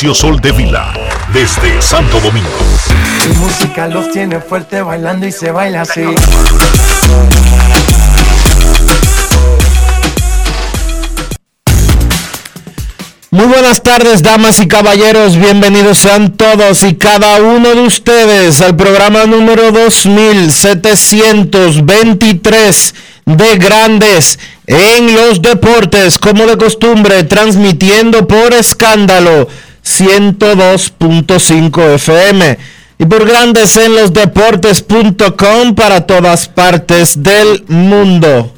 Dionisio Soldevila, desde Santo Domingo. Mi música los tiene fuerte bailando y se baila así. Muy buenas tardes, damas y caballeros. Bienvenidos sean todos y cada uno de ustedes al programa número 2723 de Grandes en los Deportes, como de costumbre, transmitiendo por escándalo 102.5 FM y por Grandes en los Deportes.com para todas partes del mundo.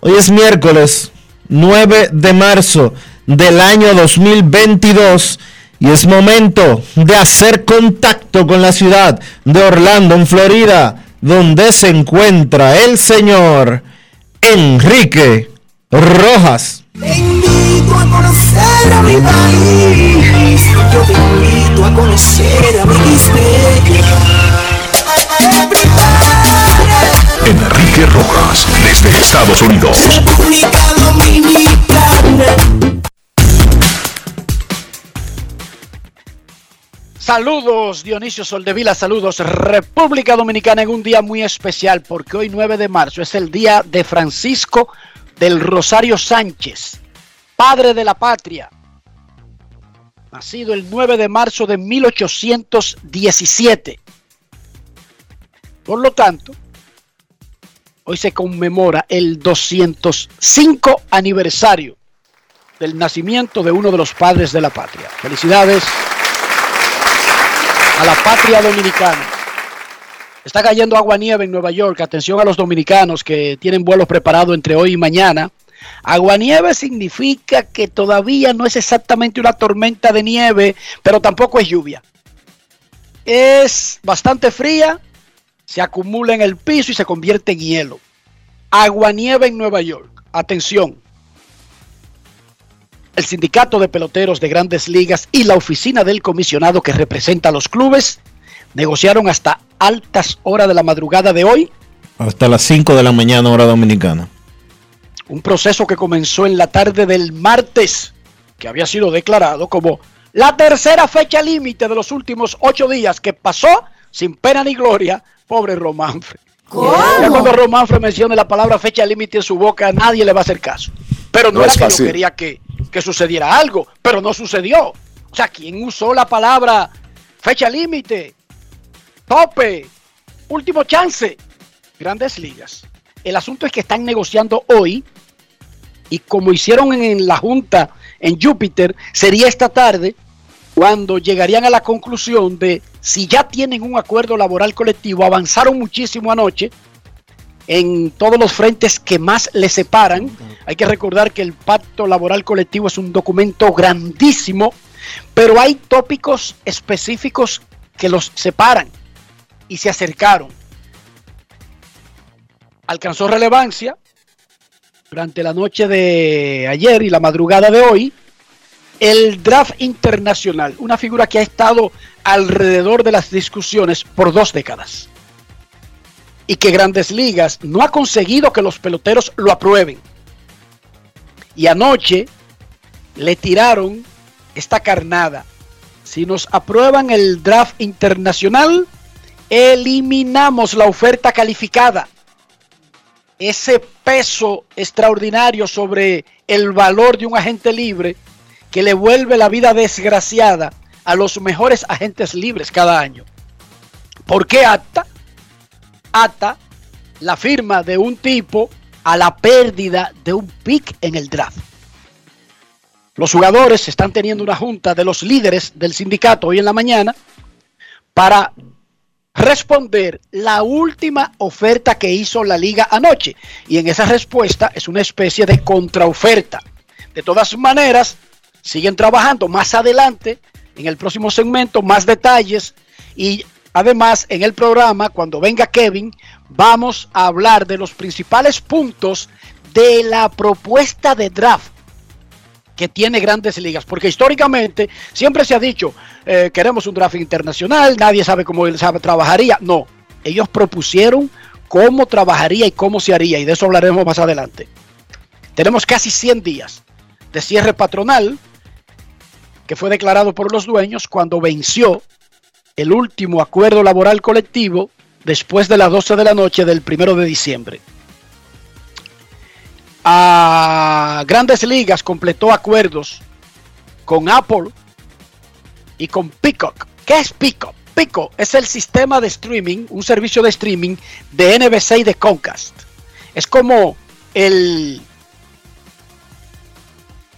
Hoy es miércoles 9 de marzo del año 2022 y es momento de hacer contacto con la ciudad de Orlando, en Florida, donde se encuentra el señor Enrique Rojas. Te invito a conocer a mi país. Yo te invito a conocer a mi Enrique Rojas, desde Estados Unidos. República Dominicana. Saludos Dionisio Soldevila, saludos República Dominicana en un día muy especial porque hoy 9 de marzo es el día de Francisco del Rosario Sánchez, padre de la patria, nacido el 9 de marzo de 1817. Por lo tanto, hoy se conmemora el 205 aniversario del nacimiento de uno de los padres de la patria. Felicidades a la patria dominicana. Está cayendo agua nieve en Nueva York. Atención a los dominicanos que tienen vuelos preparados entre hoy y mañana. Aguanieve significa que todavía no es exactamente una tormenta de nieve, pero tampoco es lluvia. Es bastante fría, se acumula en el piso y se convierte en hielo. Aguanieve en Nueva York. Atención. El sindicato de peloteros de grandes ligas y la oficina del comisionado que representa a los clubes negociaron hasta altas horas de la madrugada de hoy Hasta las 5 de la mañana hora dominicana. un proceso que comenzó en la tarde del martes, que había sido declarado como la tercera fecha límite de los últimos ocho días que pasó sin pena ni gloria, pobre Románfre. Ya cuando Románfre mencione la palabra fecha límite en su boca, nadie le va a hacer caso. Pero no, No era es que yo fácil. quería que, que sucediera algo, pero no sucedió. O sea, ¿quién usó la palabra fecha límite, tope, último chance? Grandes ligas. El asunto es que están negociando hoy y como hicieron en, la Junta en Júpiter, sería esta tarde cuando llegarían a la conclusión de si ya tienen un acuerdo laboral colectivo, avanzaron muchísimo anoche en todos los frentes que más les separan. Hay que recordar que el pacto laboral colectivo es un documento grandísimo, pero hay tópicos específicos que los separan y se acercaron. Alcanzó relevancia durante la noche de ayer y la madrugada de hoy el draft internacional, una figura que ha estado alrededor de las discusiones por dos décadas y que Grandes Ligas no ha conseguido que los peloteros lo aprueben. Y anoche le tiraron esta carnada. Si nos aprueban el draft internacional, eliminamos la oferta calificada. ese peso extraordinario sobre el valor de un agente libre que le vuelve la vida desgraciada a los mejores agentes libres cada año. ¿Por qué ata? Ata la firma de un tipo a la pérdida de un pick en el draft. Los jugadores están teniendo una junta de los líderes del sindicato hoy en la mañana para responder la última oferta que hizo la liga anoche. Y en esa respuesta es una especie de contraoferta. De todas maneras, siguen trabajando más adelante, en el próximo segmento, más detalles. Y además, en el programa, cuando venga Kevin, vamos a hablar de los principales puntos de la propuesta de draft que tiene grandes ligas, porque históricamente siempre se ha dicho, eh, queremos un draft internacional, nadie sabe cómo él trabajaría. No, ellos propusieron cómo trabajaría y cómo se haría, y de eso hablaremos más adelante. Tenemos casi 100 días de cierre patronal, que fue declarado por los dueños cuando venció el último acuerdo laboral colectivo después de las 12 de la noche del primero de diciembre a grandes ligas completó acuerdos con Apple y con Peacock. ¿Qué es Peacock? Peacock es el sistema de streaming, un servicio de streaming de NBC y de Comcast. Es como el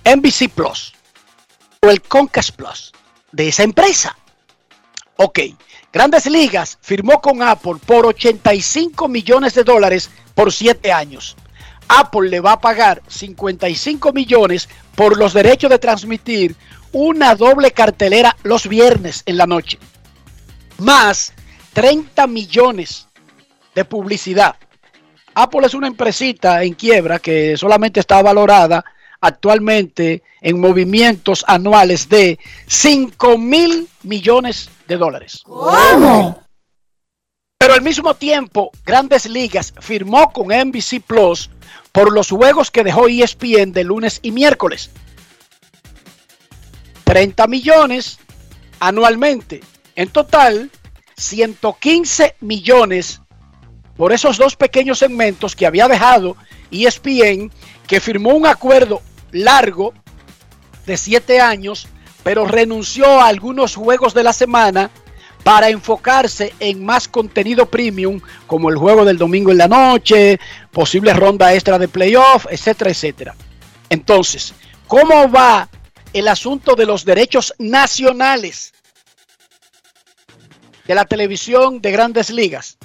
NBC Plus o el Comcast Plus de esa empresa. Ok, Grandes Ligas firmó con Apple por 85 millones de dólares por 7 años. Apple le va a pagar 55 millones por los derechos de transmitir una doble cartelera los viernes en la noche, más 30 millones de publicidad. Apple es una empresita en quiebra que solamente está valorada actualmente en movimientos anuales de 5 mil millones de dólares. ¿Cómo? Pero al mismo tiempo, Grandes Ligas firmó con NBC Plus por los juegos que dejó ESPN de lunes y miércoles. 30 millones anualmente. En total, 115 millones por esos dos pequeños segmentos que había dejado ESPN, que firmó un acuerdo largo de 7 años, pero renunció a algunos juegos de la semana para enfocarse en más contenido premium, como el juego del domingo en la noche, posible ronda extra de playoff, etcétera, etcétera. Entonces, ¿cómo va el asunto de los derechos nacionales de la televisión de grandes ligas?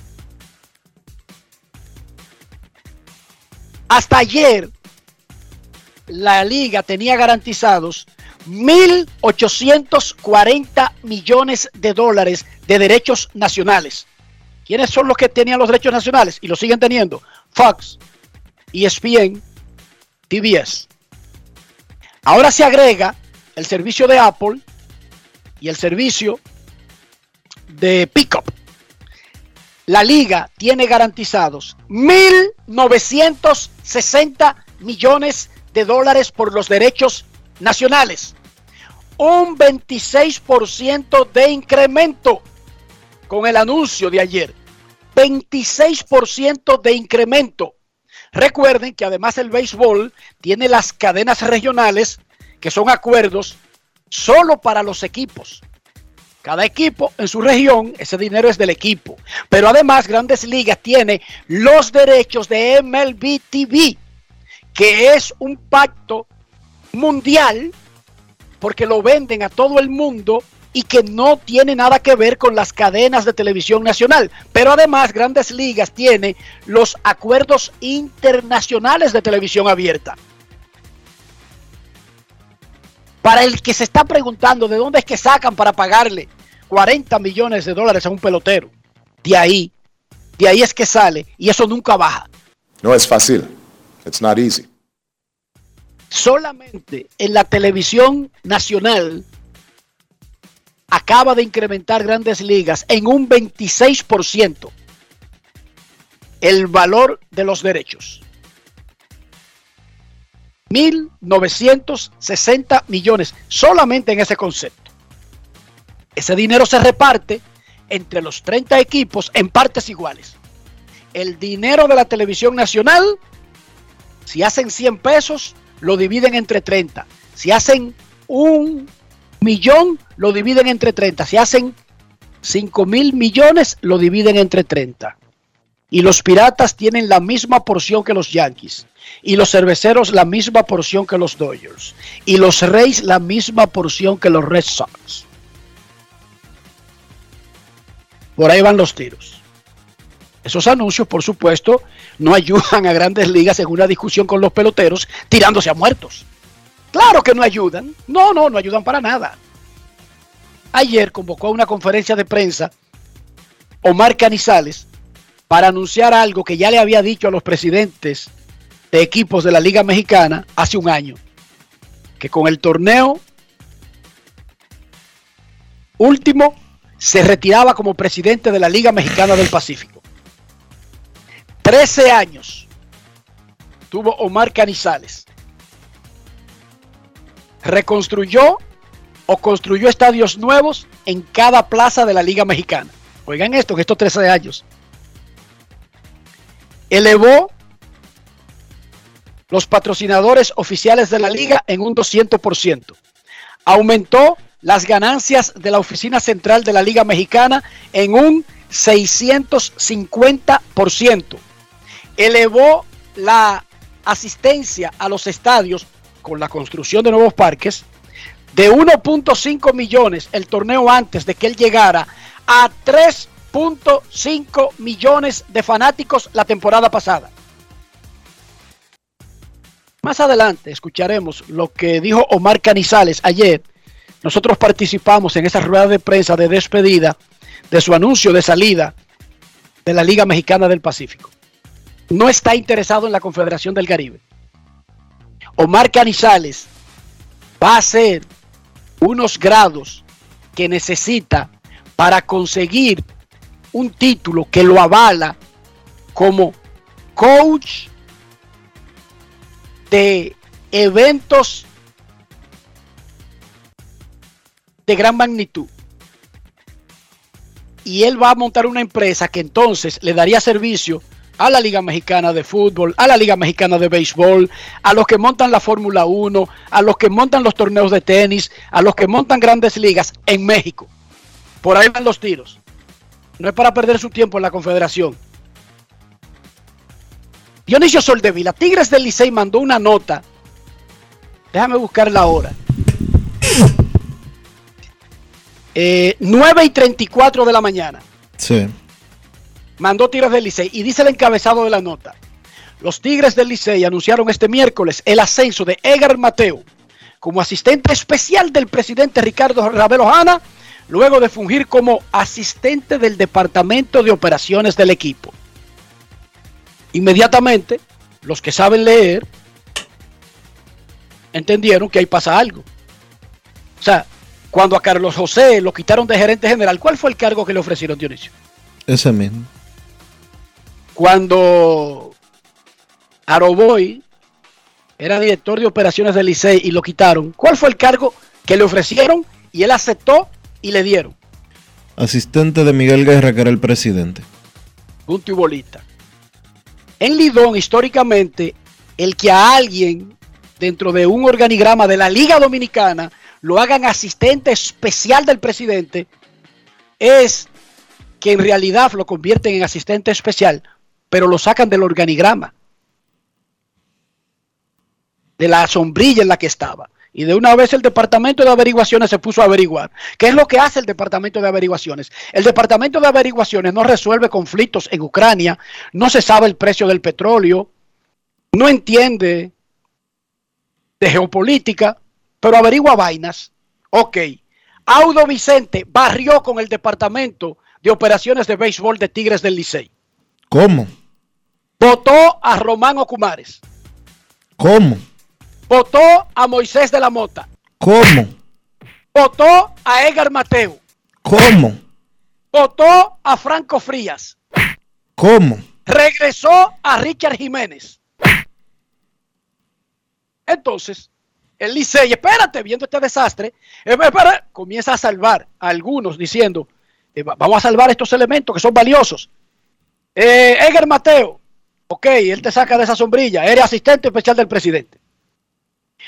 Hasta ayer, la liga tenía garantizados 1.840 millones de dólares de derechos nacionales. ¿Quiénes son los que tenían los derechos nacionales y lo siguen teniendo? Fox, ESPN, TBS. Ahora se agrega el servicio de Apple y el servicio de Pickup. La liga tiene garantizados 1.960 millones de dólares por los derechos nacionales. Un 26% de incremento con el anuncio de ayer. 26% de incremento. Recuerden que además el béisbol tiene las cadenas regionales, que son acuerdos solo para los equipos. Cada equipo en su región, ese dinero es del equipo. Pero además Grandes Ligas tiene los derechos de MLB TV, que es un pacto mundial porque lo venden a todo el mundo y que no tiene nada que ver con las cadenas de televisión nacional. Pero además Grandes Ligas tiene los acuerdos internacionales de televisión abierta. Para el que se está preguntando de dónde es que sacan para pagarle 40 millones de dólares a un pelotero, de ahí, de ahí es que sale y eso nunca baja. No es fácil. It's not easy solamente en la televisión nacional acaba de incrementar grandes ligas en un 26% el valor de los derechos. 1.960 millones solamente en ese concepto. Ese dinero se reparte entre los 30 equipos en partes iguales. el dinero de la televisión nacional, si hacen 100 pesos, lo dividen entre 30. Si hacen un millón, lo dividen entre 30. Si hacen 5 mil millones, lo dividen entre 30. Y los piratas tienen la misma porción que los Yankees. Y los cerveceros la misma porción que los Dodgers. Y los Reyes la misma porción que los Red Sox. Por ahí van los tiros. Esos anuncios, por supuesto, no ayudan a grandes ligas en una discusión con los peloteros tirándose a muertos. Claro que no ayudan. No, no, no ayudan para nada. Ayer convocó a una conferencia de prensa Omar Canizales para anunciar algo que ya le había dicho a los presidentes de equipos de la Liga Mexicana hace un año. Que con el torneo último se retiraba como presidente de la Liga Mexicana del Pacífico. 13 años tuvo Omar Canizales. Reconstruyó o construyó estadios nuevos en cada plaza de la Liga Mexicana. Oigan esto, que estos 13 años. Elevó los patrocinadores oficiales de la liga en un 200%. Aumentó las ganancias de la oficina central de la Liga Mexicana en un 650%. Elevó la asistencia a los estadios con la construcción de nuevos parques de 1.5 millones el torneo antes de que él llegara a 3.5 millones de fanáticos la temporada pasada. Más adelante escucharemos lo que dijo Omar Canizales ayer. Nosotros participamos en esa rueda de prensa de despedida de su anuncio de salida de la Liga Mexicana del Pacífico. No está interesado en la Confederación del Caribe. Omar Canizales va a hacer unos grados que necesita para conseguir un título que lo avala como coach de eventos de gran magnitud. Y él va a montar una empresa que entonces le daría servicio a la Liga Mexicana de Fútbol, a la Liga Mexicana de Béisbol, a los que montan la Fórmula 1, a los que montan los torneos de tenis, a los que montan grandes ligas en México. Por ahí van los tiros. No es para perder su tiempo en la Confederación. Dionisio Soldevila, Tigres del Licey mandó una nota. Déjame buscarla ahora. 9 y 34 de la mañana. Sí. Mandó Tigres del Licey y dice el encabezado de la nota. Los Tigres del Licey anunciaron este miércoles el ascenso de Edgar Mateo como asistente especial del presidente Ricardo Ravelo Hanna, luego de fungir como asistente del Departamento de Operaciones del equipo. Inmediatamente, los que saben leer entendieron que ahí pasa algo. O sea, cuando a Carlos José lo quitaron de gerente general, ¿cuál fue el cargo que le ofrecieron Dionisio? Ese mismo. Cuando Aroboy era director de operaciones del Licey y lo quitaron, ¿cuál fue el cargo que le ofrecieron y él aceptó y le dieron? Asistente de Miguel Guerra, que era el presidente. Punto y bolita. En Lidón, históricamente, el que a alguien dentro de un organigrama de la Liga Dominicana lo hagan asistente especial del presidente es que en realidad lo convierten en asistente especial, pero lo sacan del organigrama, de la sombrilla en la que estaba. Y de una vez el departamento de averiguaciones se puso a averiguar. ¿Qué es lo que hace el departamento de averiguaciones? El departamento de averiguaciones no resuelve conflictos en Ucrania, no se sabe el precio del petróleo, no entiende de geopolítica, pero averigua vainas. Ok. Audo Vicente barrió con el departamento de operaciones de béisbol de Tigres del Licey. ¿Cómo? Votó a Román Ocumares. ¿Cómo? Votó a Moisés de la Mota. ¿Cómo? Votó a Edgar Mateo. ¿Cómo? Votó a Franco Frías. ¿Cómo? Regresó a Richard Jiménez. Entonces, el Licey, espérate, viendo este desastre, eh, espera, comienza a salvar a algunos diciendo, eh, vamos a salvar estos elementos que son valiosos. Eh, Edgar Mateo, ok, él te saca de esa sombrilla, eres asistente especial del presidente.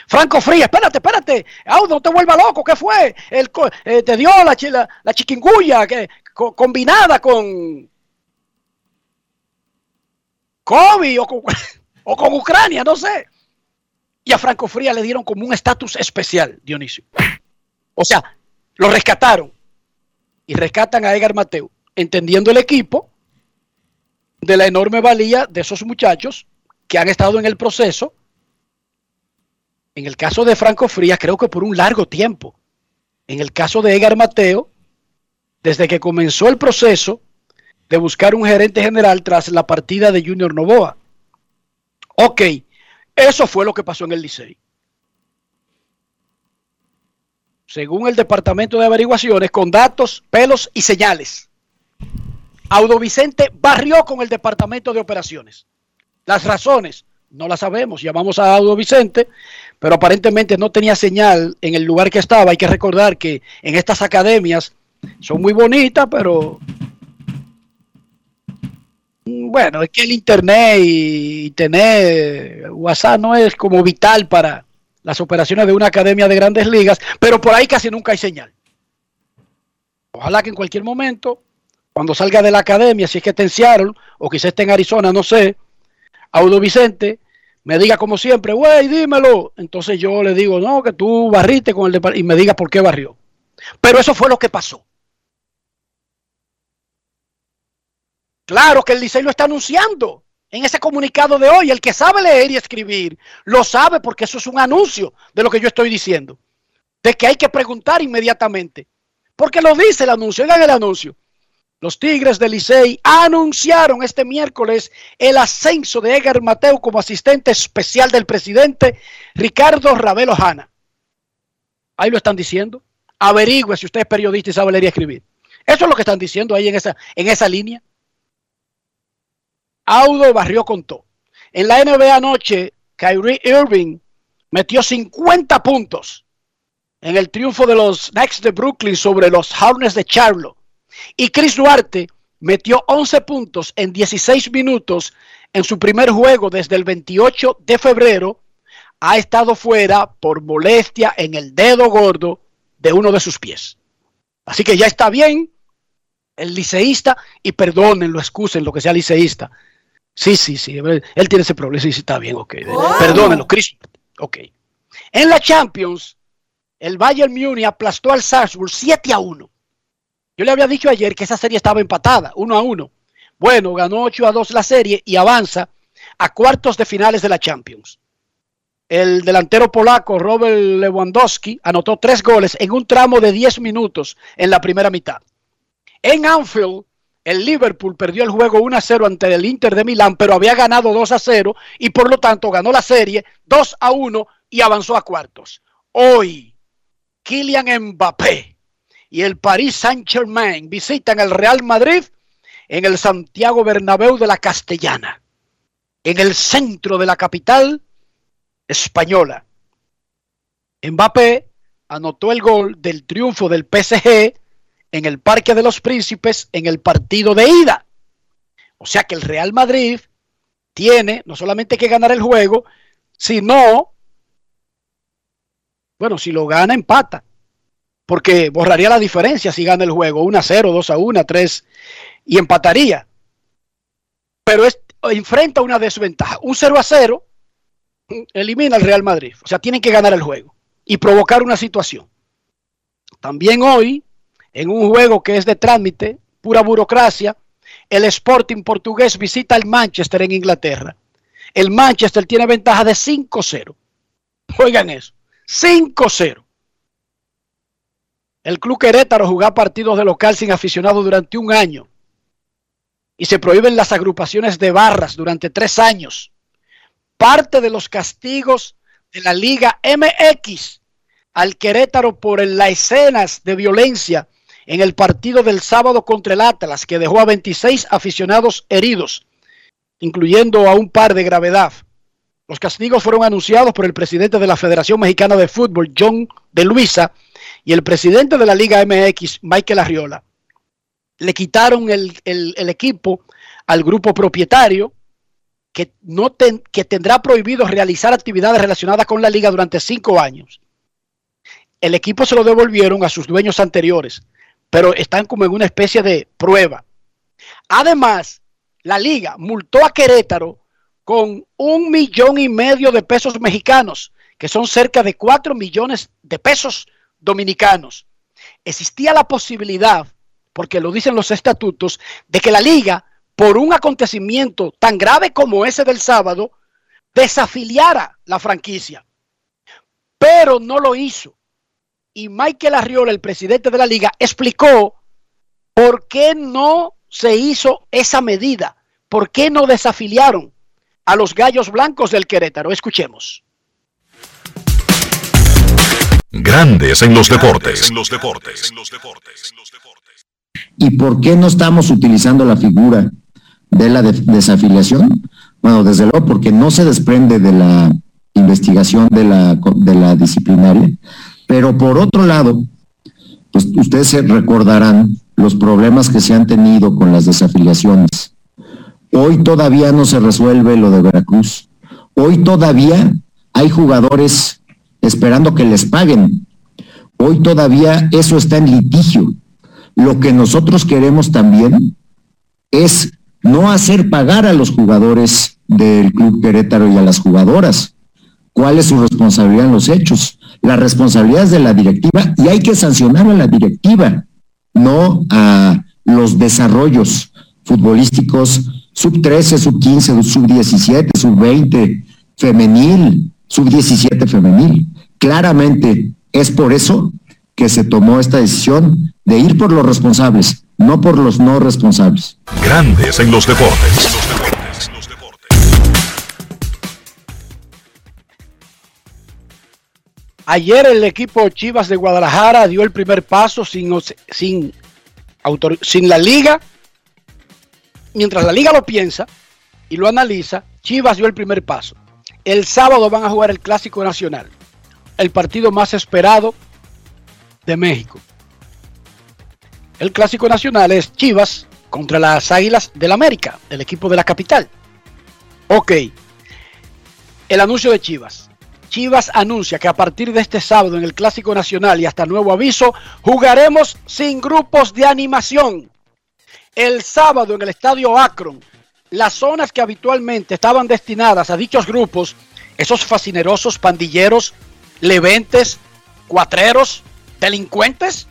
Franco Fría, espérate, espérate, Audo, no te vuelvas loco, ¿qué fue? El, eh, te dio la, la, la chiquinguya que, co- combinada con COVID o con, Ucrania, no sé. Y a Franco Fría le dieron como un estatus especial, Dionisio. O sea, lo rescataron. Y rescatan a Edgar Mateo, entendiendo el equipo de la enorme valía de esos muchachos que han estado en el proceso. En el caso de Franco Frías, creo que por un largo tiempo. En el caso de Edgar Mateo, desde que comenzó el proceso de buscar un gerente general tras la partida de Junior Novoa. Ok, eso fue lo que pasó en el Licey. Según el Departamento de Averiguaciones, con datos, pelos y señales. Audo Vicente barrió con el Departamento de Operaciones. Las razones no las sabemos. Llamamos a Audo Vicente, pero aparentemente no tenía señal en el lugar que estaba. Hay que recordar que en estas academias son muy bonitas, pero mm, bueno, es que el internet y tener WhatsApp no es como vital para las operaciones de una academia de grandes ligas, pero por ahí casi nunca hay señal. Ojalá que en cualquier momento, cuando salga de la academia, si es que está en Seattle o quizás esté en Arizona, no sé, Audo Vicente me diga como siempre, güey, dímelo. Entonces yo le digo, no, que tú barriste con el depart- y me diga por qué barrió. Pero eso fue lo que pasó. Claro que el Licey lo está anunciando en ese comunicado de hoy. El que sabe leer y escribir lo sabe porque eso es un anuncio de lo que yo estoy diciendo. De que hay que preguntar inmediatamente. Porque lo dice el anuncio. Oigan el anuncio. Los Tigres del Licey anunciaron este miércoles el ascenso de Edgar Mateo como asistente especial del presidente Ricardo Ravelo Hanna. Ahí lo están diciendo. Averigüe si usted es periodista y sabe leer y escribir. Eso es lo que están diciendo ahí en esa, en esa línea. Audo barrió con todo. En la NBA anoche, Kyrie Irving metió 50 puntos en el triunfo de los Knicks de Brooklyn sobre los Hornets de Charlotte. Y Chris Duarte metió 11 puntos en 16 minutos en su primer juego desde el 28 de febrero. Ha estado fuera por molestia en el dedo gordo de uno de sus pies. Así que ya está bien el liceísta y perdónenlo, excusen lo que sea liceísta. Sí, sí, sí, él tiene ese problema, sí, sí, está bien, ok. Perdónenlo, Chris. Ok. En la Champions, el Bayern Múnich aplastó al Salzburg 7 a 1. Yo le había dicho ayer que esa serie estaba empatada, 1 a 1. Bueno, ganó 8 a 2 la serie y avanza a cuartos de finales de la Champions. El delantero polaco Robert Lewandowski anotó tres goles en un tramo de 10 minutos en la primera mitad. En Anfield, el Liverpool perdió el juego 1 a 0 ante el Inter de Milán, pero había ganado 2 a 0 y por lo tanto ganó la serie 2 a 1 y avanzó a cuartos. Hoy, Kylian Mbappé y el Paris Saint-Germain visitan el Real Madrid en el Santiago Bernabéu de la Castellana, en el centro de la capital española. Mbappé anotó el gol del triunfo del PSG en el Parque de los Príncipes en el partido de ida. O sea que el Real Madrid tiene no solamente que ganar el juego, sino, bueno, si lo gana, empata. Porque borraría la diferencia si gana el juego 1 a 0, 2 a 1, 3 y empataría. Pero es, enfrenta una desventaja. Un 0 a 0 elimina al Real Madrid. O sea, tienen que ganar el juego y provocar una situación. También hoy, en un juego que es de trámite, pura burocracia, el Sporting portugués visita el Manchester en Inglaterra. El Manchester tiene ventaja de 5-0. Oigan eso, 5-0. El Club Querétaro juega partidos de local sin aficionados durante un año. Y se prohíben las agrupaciones de barras durante tres años. Parte de los castigos de la Liga MX al Querétaro por las escenas de violencia en el partido del sábado contra el Atlas, que dejó a 26 aficionados heridos, incluyendo a un par de gravedad. Los castigos fueron anunciados por el presidente de la Federación Mexicana de Fútbol, John de Luisa, y el presidente de la Liga MX, Michael Arriola. Le quitaron el, equipo al grupo propietario que, no que tendrá prohibido realizar actividades relacionadas con la liga durante cinco años. El equipo se lo devolvieron a sus dueños anteriores, pero están como en una especie de prueba. Además, la liga multó a Querétaro con un millón y medio de pesos mexicanos, que son cerca de cuatro millones de pesos dominicanos. Existía la posibilidad, porque lo dicen los estatutos, de que la liga, por un acontecimiento tan grave como ese del sábado, desafiliara la franquicia. Pero no lo hizo. Y Michael Arriola, el presidente de la liga, explicó por qué no se hizo esa medida, por qué no desafiliaron a los gallos blancos del Querétaro. Escuchemos. Grandes en los deportes. ¿Y por qué no estamos utilizando la figura de la de- desafiliación? Bueno, desde luego porque no se desprende de la investigación de la, de la disciplinaria, pero por otro lado, pues ustedes se recordarán los problemas que se han tenido con las desafiliaciones. Hoy todavía no se resuelve lo de Veracruz. Hoy todavía hay jugadores esperando que les paguen. Hoy todavía eso está en litigio. Lo que nosotros queremos también es no hacer pagar a los jugadores del Club Querétaro y a las jugadoras. ¿Cuál es su responsabilidad en los hechos? La responsabilidad es de la directiva y hay que sancionar a la directiva, no a los desarrollos futbolísticos sub 13, sub 15, sub 17, sub 20, femenil, sub 17 femenil. Claramente es por eso que se tomó esta decisión de ir por los responsables, no por los no responsables. Grandes en los deportes. Ayer el equipo Chivas de Guadalajara dio el primer paso sin, sin, autor- sin la liga. Mientras la liga lo piensa y lo analiza, Chivas dio el primer paso. El sábado van a jugar el Clásico Nacional, el partido más esperado de México. El Clásico Nacional es Chivas contra las Águilas del América, el equipo de la capital. Ok, el anuncio de Chivas. Chivas anuncia que a partir de este sábado en el Clásico Nacional y hasta nuevo aviso, jugaremos sin grupos de animación. El sábado en el Estadio Akron, las zonas que habitualmente estaban destinadas a dichos grupos, esos fascinerosos pandilleros, leventes, cuatreros, delincuentes,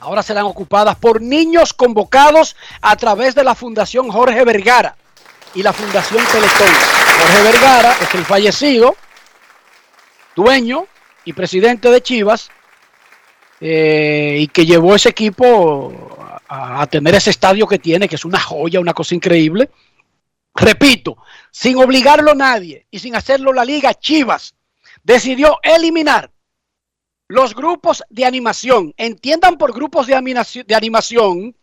ahora serán ocupadas por niños convocados a través de la Fundación Jorge Vergara y la Fundación Teletón. Jorge Vergara es el fallecido dueño y presidente de Chivas eh, y que llevó ese equipo a, a, tener ese estadio que tiene, que es una joya, una cosa increíble. Repito, sin obligarlo a nadie y sin hacerlo la liga, Chivas decidió eliminar los grupos de animación. Entiendan por grupos de, animación, de animación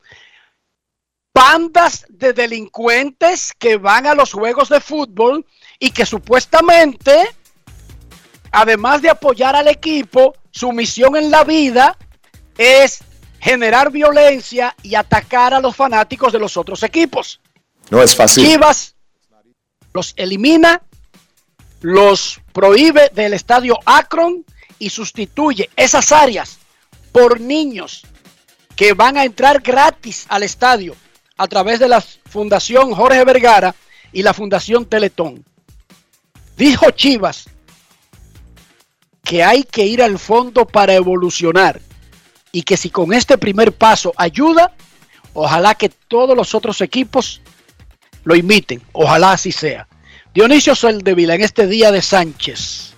bandas de delincuentes que van a los juegos de fútbol y que supuestamente además de apoyar al equipo, su misión en la vida es generar violencia y atacar a los fanáticos de los otros equipos. No es fácil. Chivas los elimina, los prohíbe del estadio Akron y sustituye esas áreas por niños que van a entrar gratis al estadio a través de la Fundación Jorge Vergara y la Fundación Teletón. Dijo Chivas que hay que ir al fondo para evolucionar y que si con este primer paso ayuda, ojalá que todos los otros equipos lo imiten, ojalá así sea. Dionisio Soldevila, en este día de Sánchez,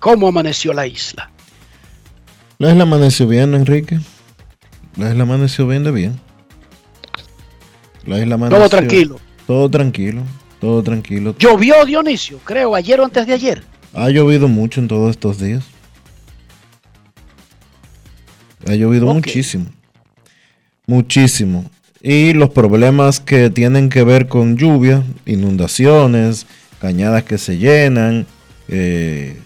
¿cómo amaneció la isla? La isla amaneció bien, Enrique. La isla amaneció bien de bien. La isla amaneció, todo tranquilo. Todo tranquilo, todo tranquilo. Llovió Dionisio, creo, ayer o antes de ayer. Ha llovido mucho en todos estos días. Ha llovido okay. muchísimo. Muchísimo. Y los problemas que tienen que ver con lluvia, inundaciones, cañadas que se llenan, eh,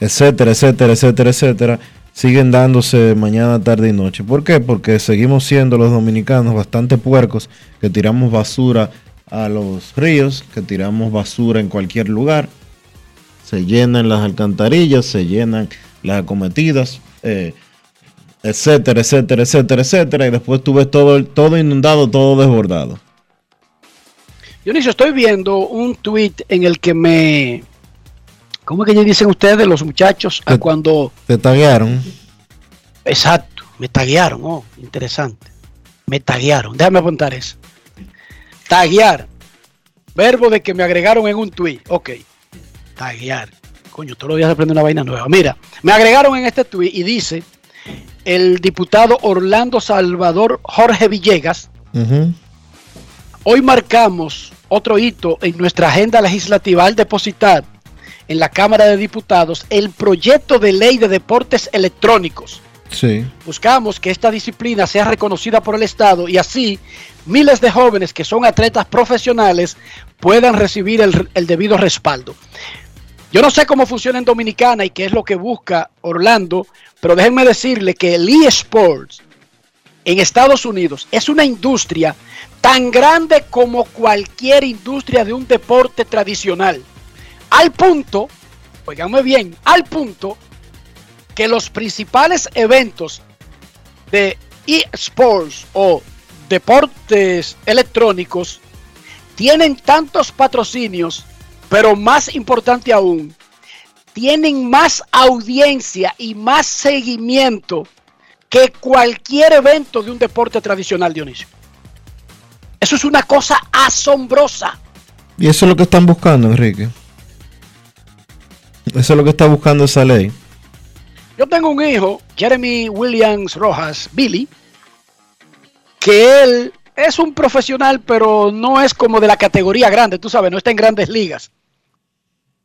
etcétera, etcétera, etcétera, etcétera, siguen dándose mañana, tarde y noche. ¿Por qué? Porque seguimos siendo los dominicanos bastante puercos, que tiramos basura a los ríos, que tiramos basura en cualquier lugar. Se llenan las alcantarillas, se llenan las acometidas, eh, etcétera, etcétera, etcétera, etcétera. Y después tú ves todo, todo inundado, todo desbordado. Dionisio, estoy viendo un tweet en el que me. ¿Cómo es que dicen ustedes, los muchachos, a Te- cuando. Te taguearon. Exacto, me taguearon, oh, interesante. Me taguearon, déjame apuntar eso. Taguear, verbo de que me agregaron en un tweet, ok. Taguear, coño, todos los días se aprende una vaina nueva. Mira, me agregaron en este tweet y dice el diputado Orlando Salvador Jorge Villegas. Hoy marcamos otro hito en nuestra agenda legislativa al depositar en la Cámara de Diputados el proyecto de ley de deportes electrónicos. Sí. Buscamos que esta disciplina sea reconocida por el Estado y así miles de jóvenes que son atletas profesionales puedan recibir el, el debido respaldo. Yo no sé cómo funciona en Dominicana y qué es lo que busca Orlando, pero déjenme decirle que el eSports en Estados Unidos es una industria tan grande como cualquier industria de un deporte tradicional. Al punto, oiganme bien, al punto que los principales eventos de eSports o deportes electrónicos tienen tantos patrocinios, pero más importante aún, tienen más audiencia y más seguimiento que cualquier evento de un deporte tradicional, Dionisio. Eso es una cosa asombrosa. Y eso es lo que están buscando, Enrique. Eso es lo que está buscando esa ley. Yo tengo un hijo, Jeremy Williams Rojas, Billy, que él es un profesional, pero no es como de la categoría grande, tú sabes, no está en grandes ligas.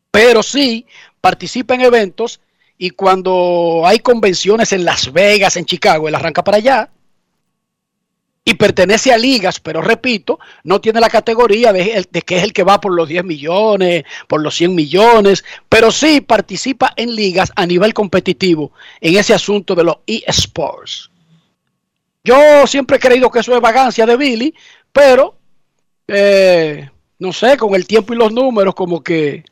Pero sí participa en eventos y cuando hay convenciones en Las Vegas, en Chicago, él arranca para allá y pertenece a ligas, pero repito, no tiene la categoría de, que es el que va por los 10 millones, por los 100 millones, pero sí participa en ligas a nivel competitivo en ese asunto de los eSports. Yo siempre he creído que eso es vagancia de Billy, pero eh, no sé, con el tiempo y los números, como que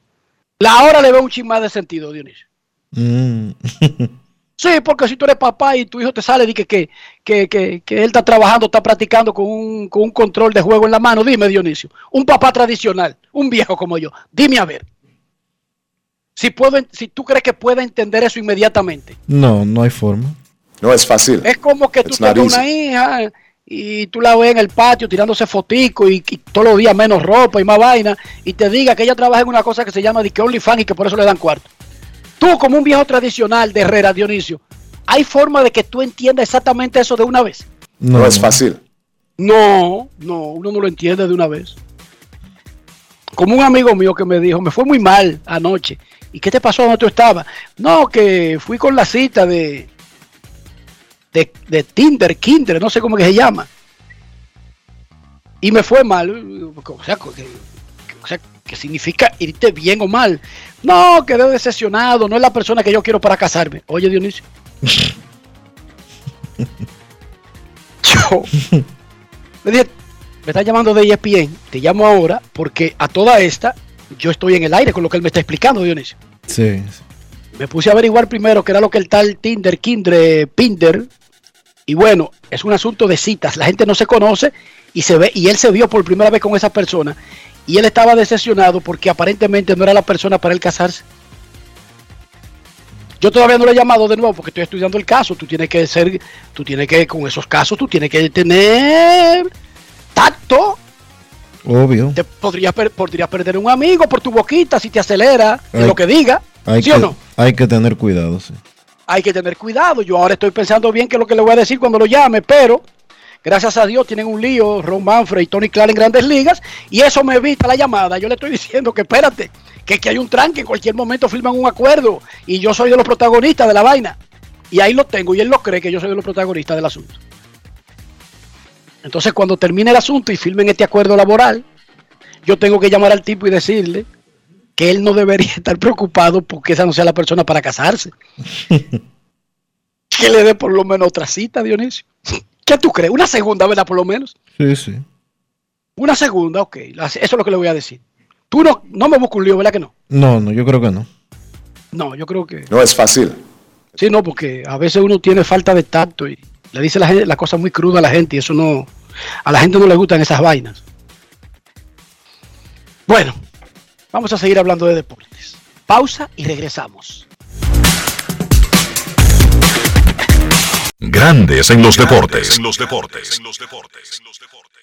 la hora le veo un chin más de sentido, Dionisio. Mm. Sí, porque si tú eres papá y tu hijo te sale y que, que, que, que, que él está trabajando, está practicando con un, con un control de juego en la mano, dime Dionisio, un papá tradicional, un viejo como yo, dime a ver. Si, puedo, si tú crees que pueda entender eso inmediatamente. No, no hay forma. No es fácil. Es como que tú It's tengas una hija y tú la ves en el patio tirándose fotico y, y, todos los días menos ropa y más vaina y te diga que ella trabaja en una cosa que se llama de OnlyFans y que por eso le dan cuarto. Tú como un viejo tradicional de Herrera, Dionisio, ¿hay forma de que tú entiendas exactamente eso de una vez? No, no es fácil. No, no, uno no lo entiende de una vez. Como un amigo mío que me dijo, me fue muy mal anoche. ¿Y qué te pasó donde tú estabas? No, que fui con la cita de, de, de Tinder, Kinder, no sé cómo que se llama. Y me fue mal. O sea, que, o sea, que significa irte bien o mal. No, quedé decepcionado, no es la persona que yo quiero para casarme. Oye, Dionisio. yo me dije, me está llamando de ESPN, te llamo ahora porque a toda esta yo estoy en el aire con lo que él me está explicando, Dionisio. Sí. Me puse a averiguar primero qué era lo que el tal Tinder, Kinder, Pinder. Y bueno, es un asunto de citas. La gente no se conoce y se ve, y él se vio por primera vez con esa persona. Y él estaba decepcionado porque aparentemente no era la persona para él casarse. Yo todavía no le he llamado de nuevo porque estoy estudiando el caso. Tú tienes que ser, tú tienes que, con esos casos, tú tienes que tener tacto. Obvio. Te podrías, podrías perder un amigo por tu boquita si te acelera en lo que diga. Hay ¿Sí que, o no? Hay que tener cuidado, sí. Hay que tener cuidado. Yo ahora estoy pensando bien qué es lo que le voy a decir cuando lo llame, pero gracias a Dios tienen un lío Ron Manfred y Tony Clark en grandes ligas y eso me evita la llamada. Yo le estoy diciendo que espérate, que, que hay un tranque, en cualquier momento firman un acuerdo y yo soy de los protagonistas de la vaina. Y ahí lo tengo y él lo cree que yo soy de los protagonistas del asunto. Entonces cuando termine el asunto y firmen este acuerdo laboral, yo tengo que llamar al tipo y decirle que él no debería estar preocupado porque esa no sea la persona para casarse. que le dé por lo menos otra cita, Dionisio. ¿Qué tú crees? Una segunda, ¿verdad? Por lo menos. Sí, sí. Una segunda, ok. Eso es lo que le voy a decir. Tú no, no me buscas un lío, ¿verdad que no? No, no, yo creo que no. No, yo creo que. No es fácil. Sí, no, porque a veces uno tiene falta de tacto y le dice la, gente, la cosa muy cruda a la gente y eso no. A la gente no le gustan esas vainas. Bueno, vamos a seguir hablando de deportes. Pausa y regresamos. Grandes en los deportes. En los deportes. En los deportes.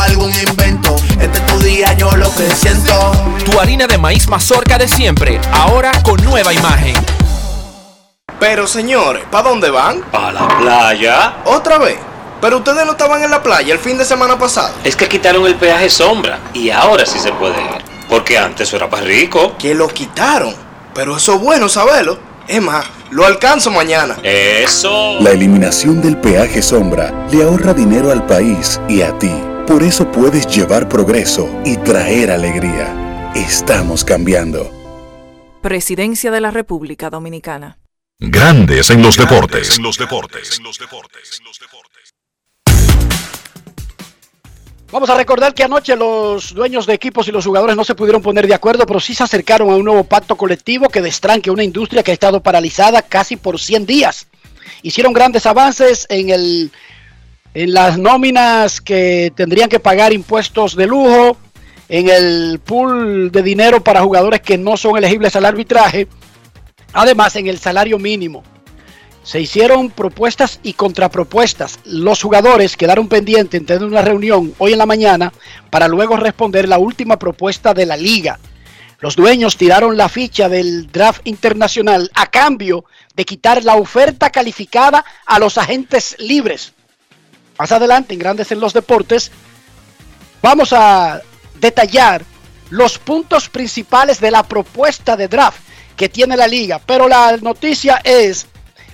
algún invento. Este es tu día, yo lo que siento. Tu harina de maíz mazorca de siempre, ahora con nueva imagen. Pero señores, ¿para dónde van? A la playa. ¿Otra vez? Pero ustedes no estaban en la playa el fin de semana pasado. Es que quitaron el peaje sombra y ahora sí se puede ir. Porque antes era para rico. Que lo quitaron. Pero eso es bueno saberlo. Es más, lo alcanzo mañana. Eso. La eliminación del peaje sombra le ahorra dinero al país y a ti. Por eso puedes llevar progreso y traer alegría. Estamos cambiando. Presidencia de la República Dominicana. Grandes en los deportes. En los deportes. En los deportes. Vamos a recordar que anoche los dueños de equipos y los jugadores no se pudieron poner de acuerdo, pero sí se acercaron a un nuevo pacto colectivo que destranque una industria que ha estado paralizada casi por 100 días. Hicieron grandes avances en, el, en las nóminas que tendrían que pagar impuestos de lujo, en el pool de dinero para jugadores que no son elegibles al arbitraje, además en el salario mínimo. Se hicieron propuestas y contrapropuestas. Los jugadores quedaron pendientes en tener una reunión hoy en la mañana para luego responder la última propuesta de la liga. Los dueños tiraron la ficha del draft internacional a cambio de quitar la oferta calificada a los agentes libres. Más adelante, en Grandes en los Deportes, vamos a detallar los puntos principales de la propuesta de draft que tiene la liga. Pero la noticia es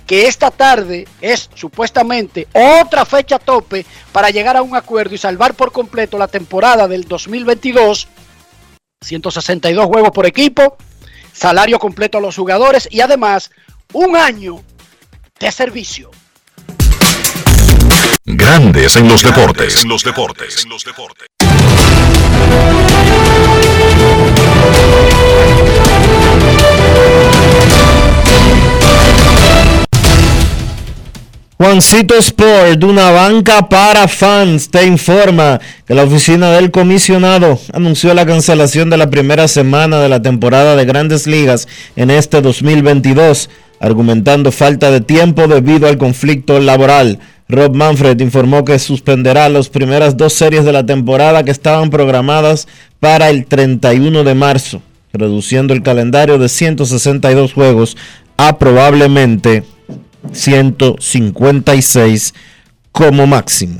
que esta tarde es supuestamente otra fecha tope para llegar a un acuerdo y salvar por completo la temporada del 2022. 162 juegos por equipo, salario completo a los jugadores y además un año de servicio. Grandes en los deportes. En los deportes. En los deportes. Juancito Sport, una banca para fans, te informa que la oficina del comisionado anunció la cancelación de la primera semana de la temporada de grandes ligas en este 2022, argumentando falta de tiempo debido al conflicto laboral. Rob Manfred informó que suspenderá las primeras dos series de la temporada que estaban programadas para el 31 de marzo, reduciendo el calendario de 162 juegos a probablemente 156 como máximo.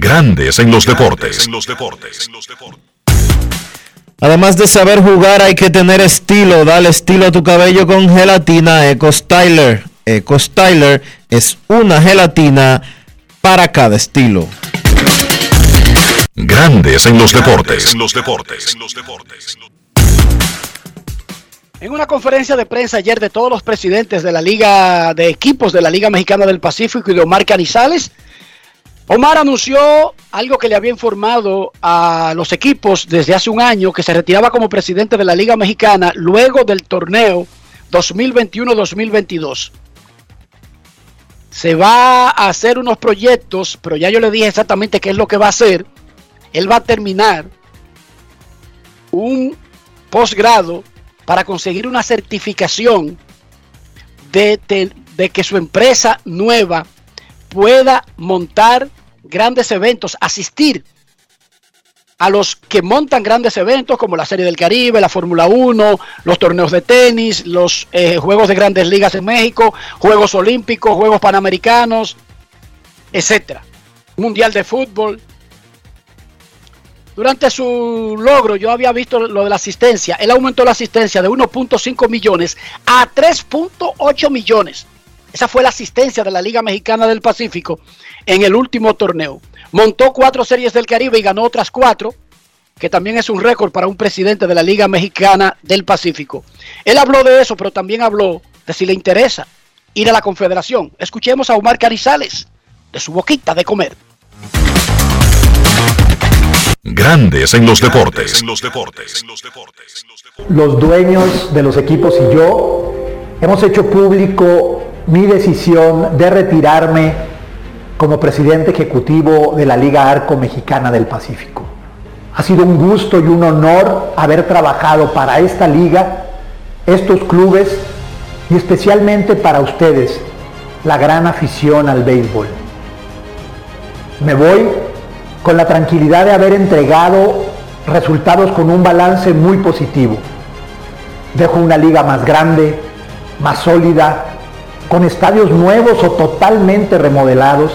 Grandes en los deportes. En los deportes. Además de saber jugar, hay que tener estilo. Dale estilo a tu cabello con gelatina Eco Styler. Eco Styler es una gelatina para cada estilo. Grandes en los deportes. En los deportes. En una conferencia de prensa ayer de todos los presidentes de la Liga de Equipos de la Liga Mexicana del Pacífico y de Omar Canizales, Omar anunció algo que le había informado a los equipos desde hace un año, que se retiraba como presidente de la Liga Mexicana luego del torneo 2021-2022. Se va a hacer unos proyectos, pero ya yo le dije exactamente qué es lo que va a hacer. Él va a terminar un posgrado para conseguir una certificación de, de- de que su empresa nueva pueda montar grandes eventos, asistir a los que montan grandes eventos como la Serie del Caribe, la Fórmula 1, los torneos de tenis, los eh, Juegos de Grandes Ligas en México, Juegos Olímpicos, Juegos Panamericanos, etcétera. Mundial de Fútbol. Durante su logro, yo había visto lo de la asistencia. Él aumentó la asistencia de 1.5 millones a 3.8 millones. Esa fue la asistencia de la Liga Mexicana del Pacífico en el último torneo. Montó cuatro series del Caribe y ganó otras cuatro, que también es un récord para un presidente de la Liga Mexicana del Pacífico. Él habló de eso, pero también habló de si le interesa ir a la Confederación. Escuchemos a Omar Carizales, de su boquita de comer. Grandes en los deportes. los dueños de los equipos y yo hemos hecho público mi decisión de retirarme como presidente ejecutivo de la Liga Arco Mexicana del Pacífico. Ha sido un gusto y un honor haber trabajado para esta liga, estos clubes y especialmente para ustedes, la gran afición al béisbol. Me voy con la tranquilidad de haber entregado resultados con un balance muy positivo. Dejo una liga más grande, más sólida, con estadios nuevos o totalmente remodelados,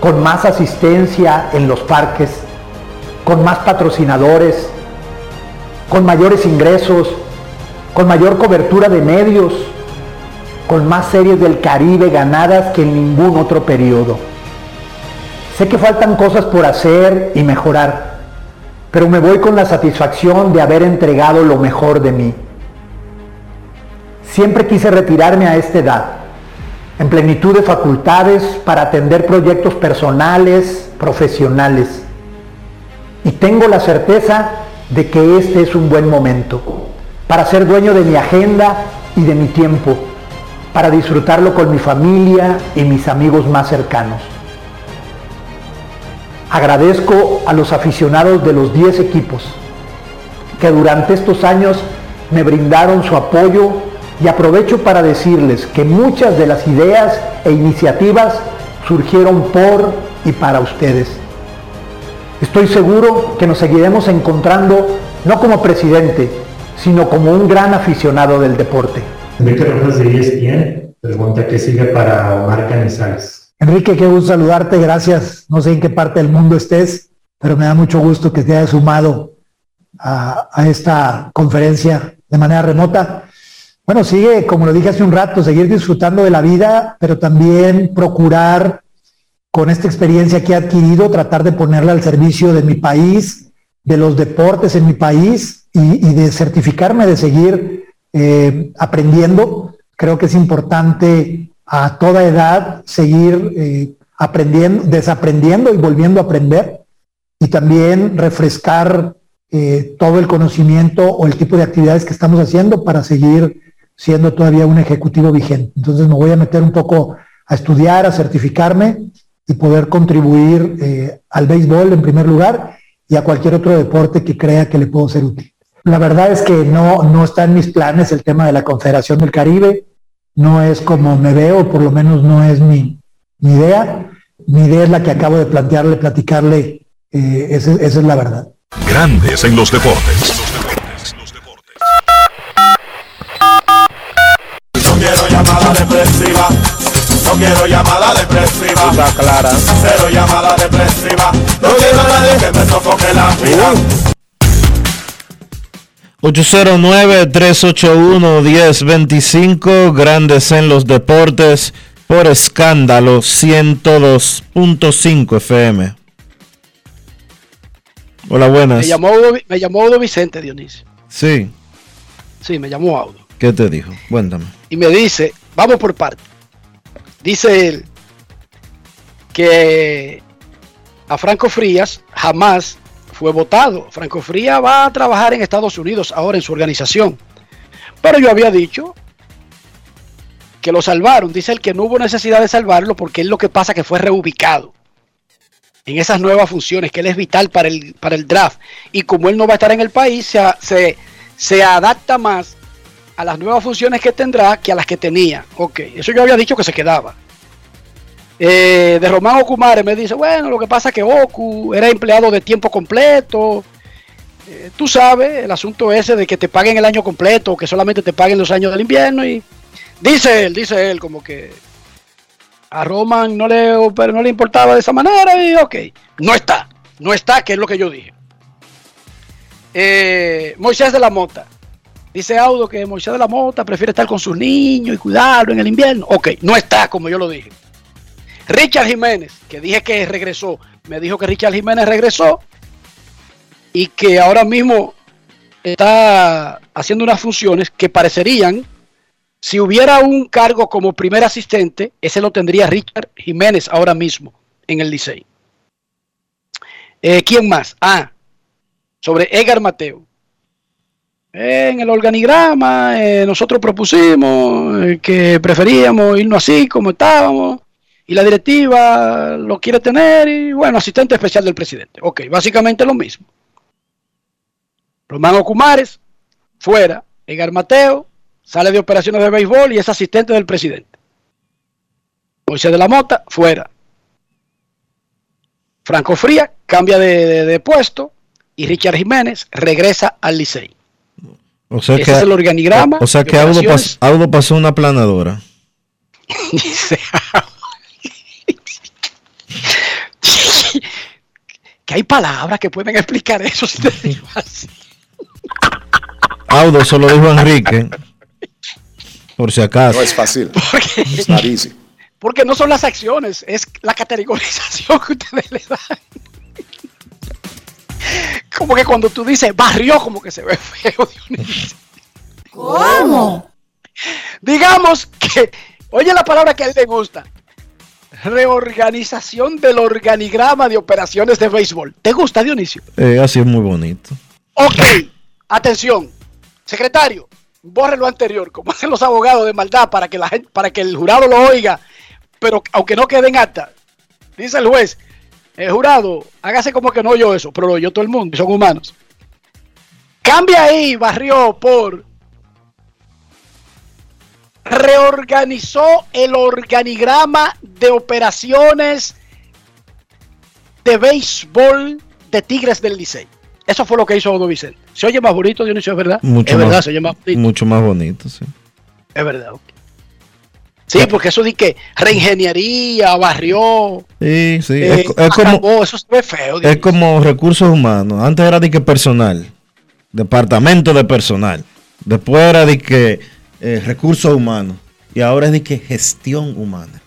con más asistencia en los parques, con más patrocinadores, con mayores ingresos, con mayor cobertura de medios, con más series del Caribe ganadas que en ningún otro periodo. Sé que faltan cosas por hacer y mejorar, pero me voy con la satisfacción de haber entregado lo mejor de mí. Siempre quise retirarme a esta edad, en plenitud de facultades para atender proyectos personales, profesionales. Y tengo la certeza de que este es un buen momento para ser dueño de mi agenda y de mi tiempo, para disfrutarlo con mi familia y mis amigos más cercanos. Agradezco a los aficionados de los 10 equipos que durante estos años me brindaron su apoyo y aprovecho para decirles que muchas de las ideas e iniciativas surgieron por y para ustedes. Estoy seguro que nos seguiremos encontrando no como presidente, sino como un gran aficionado del deporte. Enrique Rojas de ESPN pregunta qué sigue para Omar Canizales. Enrique, qué gusto saludarte, gracias. No sé en qué parte del mundo estés, pero me da mucho gusto que te hayas sumado a, a esta conferencia de manera remota. Bueno, sigue, como lo dije hace un rato, seguir disfrutando de la vida, pero también procurar con esta experiencia que he adquirido, tratar de ponerla al servicio de mi país, de los deportes en mi país y, de certificarme, de seguir eh, aprendiendo. Creo que es importante a toda edad seguir eh, aprendiendo, desaprendiendo y volviendo a aprender y también refrescar eh, todo el conocimiento o el tipo de actividades que estamos haciendo para seguir siendo todavía un ejecutivo vigente. Entonces me voy a meter un poco a estudiar, a certificarme y poder contribuir eh, al béisbol en primer lugar y a cualquier otro deporte que crea que le puedo ser útil. La verdad es que no, no está en mis planes el tema de la Confederación del Caribe, no es como me veo, por lo menos no es mi, idea. Mi idea es la que acabo de plantearle, platicarle, eh, esa es la verdad. Grandes en los deportes. Quiero llamada depresiva. Está clara. Cero llamada depresiva. No quiero a nadie que me sofoque la vida. 809-381-1025, Grandes en los Deportes, por escándalo 102.5 FM. Hola, buenas. Me llamó, me llamó Audo Vicente, Dionisio. Sí, Sí, me llamó Audo. ¿qué te dijo? Cuéntame. Y me dice, vamos por partes. Dice él que a Franco Frías jamás fue votado. Franco Frías va a trabajar en Estados Unidos ahora en su organización. Pero yo había dicho que lo salvaron. Dice el que no hubo necesidad de salvarlo porque es lo que pasa que fue reubicado en esas nuevas funciones, que él es vital para el, para el draft. Y como él no va a estar en el país, se, se, se adapta más a las nuevas funciones que tendrá que a las que tenía. Ok, eso yo había dicho que se quedaba. Eh, de Román Okumare me dice, bueno, lo que pasa es que Oku era empleado de tiempo completo. Eh, tú sabes, el asunto ese de que te paguen el año completo que solamente te paguen los años del invierno. Y dice él, dice él, como que a Roman no le, pero no le importaba de esa manera. Y ok, no está, no está, que es lo que yo dije. Eh, Moisés de la Mota. Dice Audo que Moisés de la Mota prefiere estar con sus niños y cuidarlo en el invierno. Ok, no está como yo lo dije. Richard Jiménez, que dije que regresó, me dijo que Richard Jiménez regresó y que ahora mismo está haciendo unas funciones que parecerían, si hubiera un cargo como primer asistente, ese lo tendría Richard Jiménez ahora mismo en el Licey. Eh, ¿Quién más? Ah, sobre Edgar Mateo. En el organigrama eh, nosotros propusimos eh, que preferíamos irnos así como estábamos y la directiva lo quiere tener y bueno, asistente especial del presidente. Ok, básicamente lo mismo. Román Ocumares, fuera. Edgar Mateo, sale de operaciones de béisbol y es asistente del presidente. Moisés de la Mota, fuera. Franco Fría cambia de, puesto y Richard Jiménez regresa al Licey. O sea Ese que, es el organigrama. O sea que Audo, operaciones. pas- Audo pasó una planadora. Dice, que hay palabras que pueden explicar eso si te digo así. Audo solo dijo Enrique. Por si acaso. No es fácil. Not easy. Porque no son las acciones, es la categorización que ustedes le dan. Como que cuando tú dices barrio, como que se ve feo. Dionisio. ¿Cómo? Digamos que, oye la palabra que a él le gusta. Reorganización del organigrama de operaciones de béisbol. ¿Te gusta, Dionisio? Eh, así es muy bonito. Ok, atención. Secretario, borre lo anterior, como hacen los abogados de maldad para que, la gente, para que el jurado lo oiga, pero aunque no quede en acta. Dice el juez, el jurado, hágase como que no oyó eso, pero lo oyó todo el mundo, y son humanos. Cambia ahí, barrió por reorganizó el organigrama de operaciones de béisbol de Tigres del Licey. Eso fue lo que hizo Odo Vicente. Se oye más bonito, Dionisio, es verdad. Mucho es más, verdad, se oye más bonito. mucho más bonito, sí. Es verdad. ok. Sí, porque eso de que reingeniería, barrió, Sí, sí. eh, es, como, eso se ve feo. es como recursos humanos. Antes era de que personal, departamento de personal. Después era de que eh, recursos humanos. Y ahora es de que gestión humana.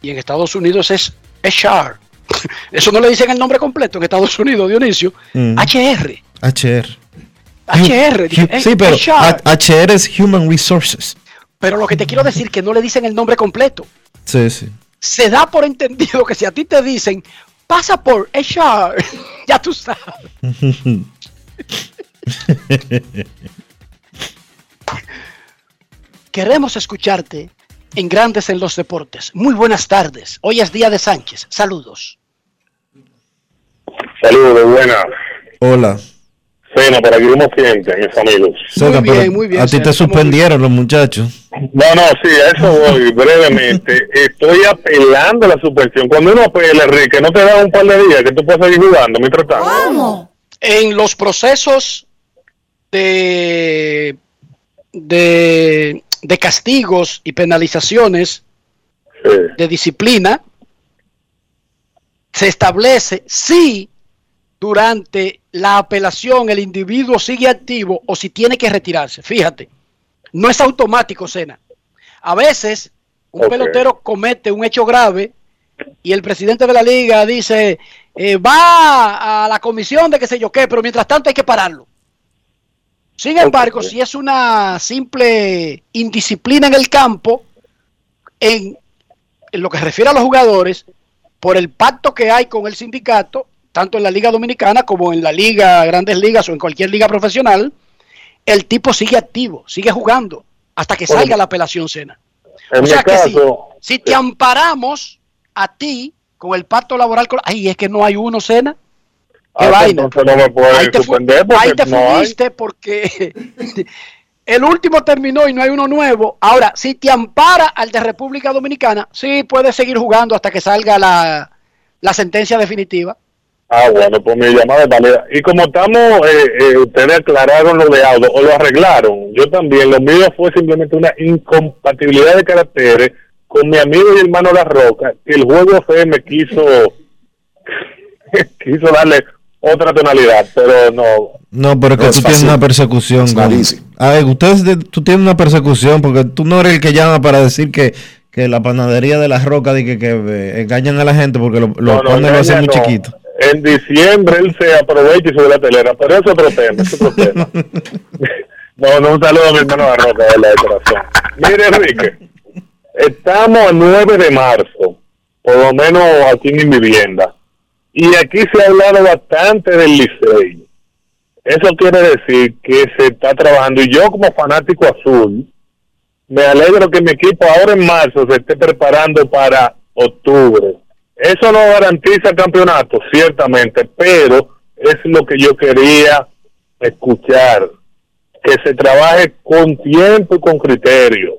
Y en Estados Unidos es HR. Eso no le dicen el nombre completo en Estados Unidos, Dionisio. Mm. HR. HR. HR. Sí, pero HR. HR es Human Resources. Pero lo que te quiero decir que no le dicen el nombre completo. Sí, sí. Se da por entendido que si a ti te dicen pasa por HR, ya tú sabes. Queremos escucharte en Grandes en los Deportes. Muy buenas tardes. Hoy es día de Sánchez. Saludos. Saludos, buenas. Hola. Cena, por aquí como siempre, mis amigos. A ti te suspendieron los muchachos. No, no, sí, a eso voy brevemente. Estoy apelando a la suspensión. Cuando uno apela, Enrique, no te da un par de días que tú puedes seguir jugando mientras tanto. En los procesos de, de, de castigos y penalizaciones de disciplina, se establece si durante la apelación el individuo sigue activo o si tiene que retirarse. Fíjate, no es automático, Sena. A veces un pelotero comete un hecho grave y el presidente de la liga dice, eh, va a la comisión de qué sé yo qué, pero mientras tanto hay que pararlo. Sin embargo, si es una simple indisciplina en el campo, en, en lo que se refiere a los jugadores, por el pacto que hay con el sindicato, tanto en la Liga Dominicana como en la Liga, Grandes Ligas o en cualquier liga profesional, el tipo sigue activo, sigue jugando hasta que salga la apelación cena. En o sea mi que si, caso, si te amparamos a ti con el pacto laboral, con, ay, es que no hay uno cena. Qué ah, vaina. no Ahí te, ahí te no hay. fuiste porque el último terminó y no hay uno nuevo. Ahora, si te ampara al de República Dominicana, sí puedes seguir jugando hasta que salga la, la sentencia definitiva. Ah, bueno, pues mi llamada es válida. Y como estamos, eh, eh, ustedes aclararon lo de auto, o lo arreglaron, yo también, lo mío fue simplemente una incompatibilidad de caracteres con mi amigo y hermano La Roca, que el juego fe me quiso, quiso darle otra tonalidad, pero no. No, pero que No tú es tienes una persecución. A ver, ustedes, de- tú tienes una persecución porque tú no eres el que llama para decir que, que la panadería de las rocas que, que eh, engañan a la gente porque lo, lo No, no, ponen lo hacen muy no. En diciembre él se aprovecha y sube la telera, pero es otro tema, es otro tema. no, no, un saludo a mi hermano La Roca, de la de corazón. Mire, Enrique, estamos a 9 de marzo, por lo menos aquí en mi vivienda, y aquí se ha hablado bastante del Licey. Eso quiere decir que se está trabajando, y yo como fanático azul, me alegro que mi equipo ahora en marzo se esté preparando para octubre. Eso no garantiza campeonato, ciertamente, pero es lo que yo quería escuchar, que se trabaje con tiempo y con criterio.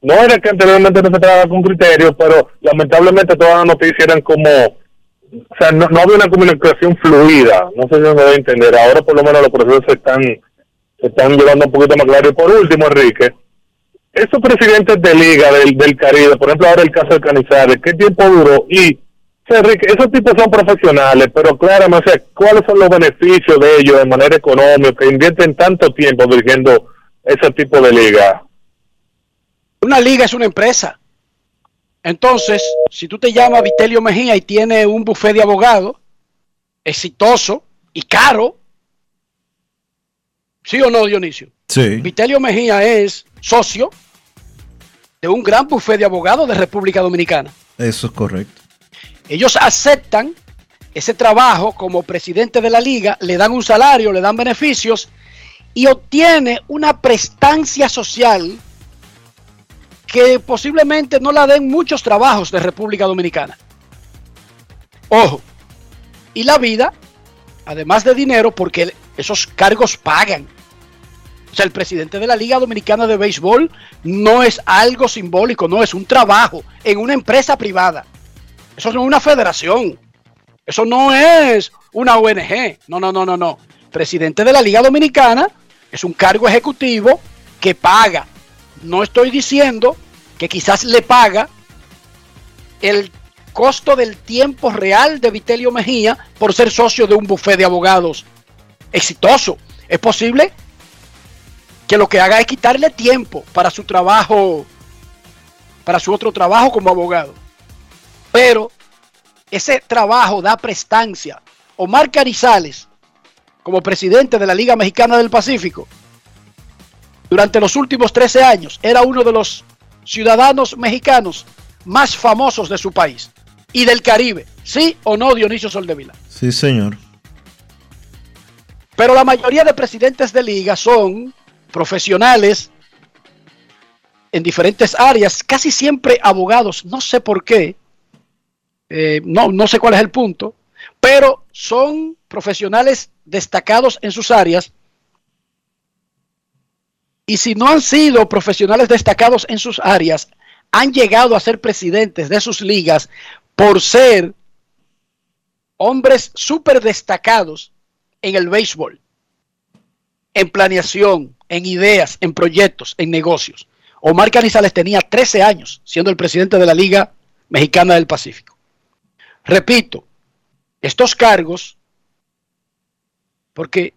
No era que anteriormente no se trabajaba con criterio, pero lamentablemente todas las noticias eran como, o sea, no, no había una comunicación fluida, no sé si me voy a entender. Ahora por lo menos los procesos están, se están llevando un poquito más claro. Y por último, Enrique, esos presidentes de liga del, del Caribe, por ejemplo ahora el caso de Canizales, ¿qué tiempo duró? Y, sea, Enrique, esos tipos son profesionales, pero claramente, o sea, ¿cuáles son los beneficios de ellos de manera económica que invierten tanto tiempo dirigiendo ese tipo de liga? Una liga es una empresa. Entonces, si tú te llamas Vitelio Mejía y tiene un buffet de abogados exitoso y caro, ¿sí o no, Dionisio? Sí. Vitelio Mejía es socio de un gran buffet de abogados de República Dominicana. Eso es correcto. Ellos aceptan ese trabajo como presidente de la liga, le dan un salario, le dan beneficios y obtiene una prestancia social que posiblemente no la den muchos trabajos de República Dominicana. Ojo, y la vida, además de dinero, porque esos cargos pagan. O sea, el presidente de la Liga Dominicana de Béisbol no es algo simbólico, no, es un trabajo en una empresa privada. Eso no es una federación. Eso no es una ONG. No, no, no, no, no. Presidente de la Liga Dominicana es un cargo ejecutivo que paga. No estoy diciendo que quizás le paga el costo del tiempo real de Vitelio Mejía por ser socio de un bufete de abogados exitoso. Es posible que lo que haga es quitarle tiempo para su trabajo, para su otro trabajo como abogado. Pero ese trabajo da prestancia. Omar Carizales, como presidente de la Liga Mexicana del Pacífico, durante los últimos 13 años era uno de los ciudadanos mexicanos más famosos de su país y del Caribe. ¿Sí o no, Dionisio Soldevila? Sí, señor. Pero la mayoría de presidentes de liga son profesionales en diferentes áreas, casi siempre abogados, no sé por qué, eh, no, no sé cuál es el punto, pero son profesionales destacados en sus áreas. Y si no han sido profesionales destacados en sus áreas, han llegado a ser presidentes de sus ligas por ser hombres súper destacados en el béisbol, en planeación, en ideas, en proyectos, en negocios. Omar Canizales tenía 13 años siendo el presidente de la Liga Mexicana del Pacífico. Repito, estos cargos, porque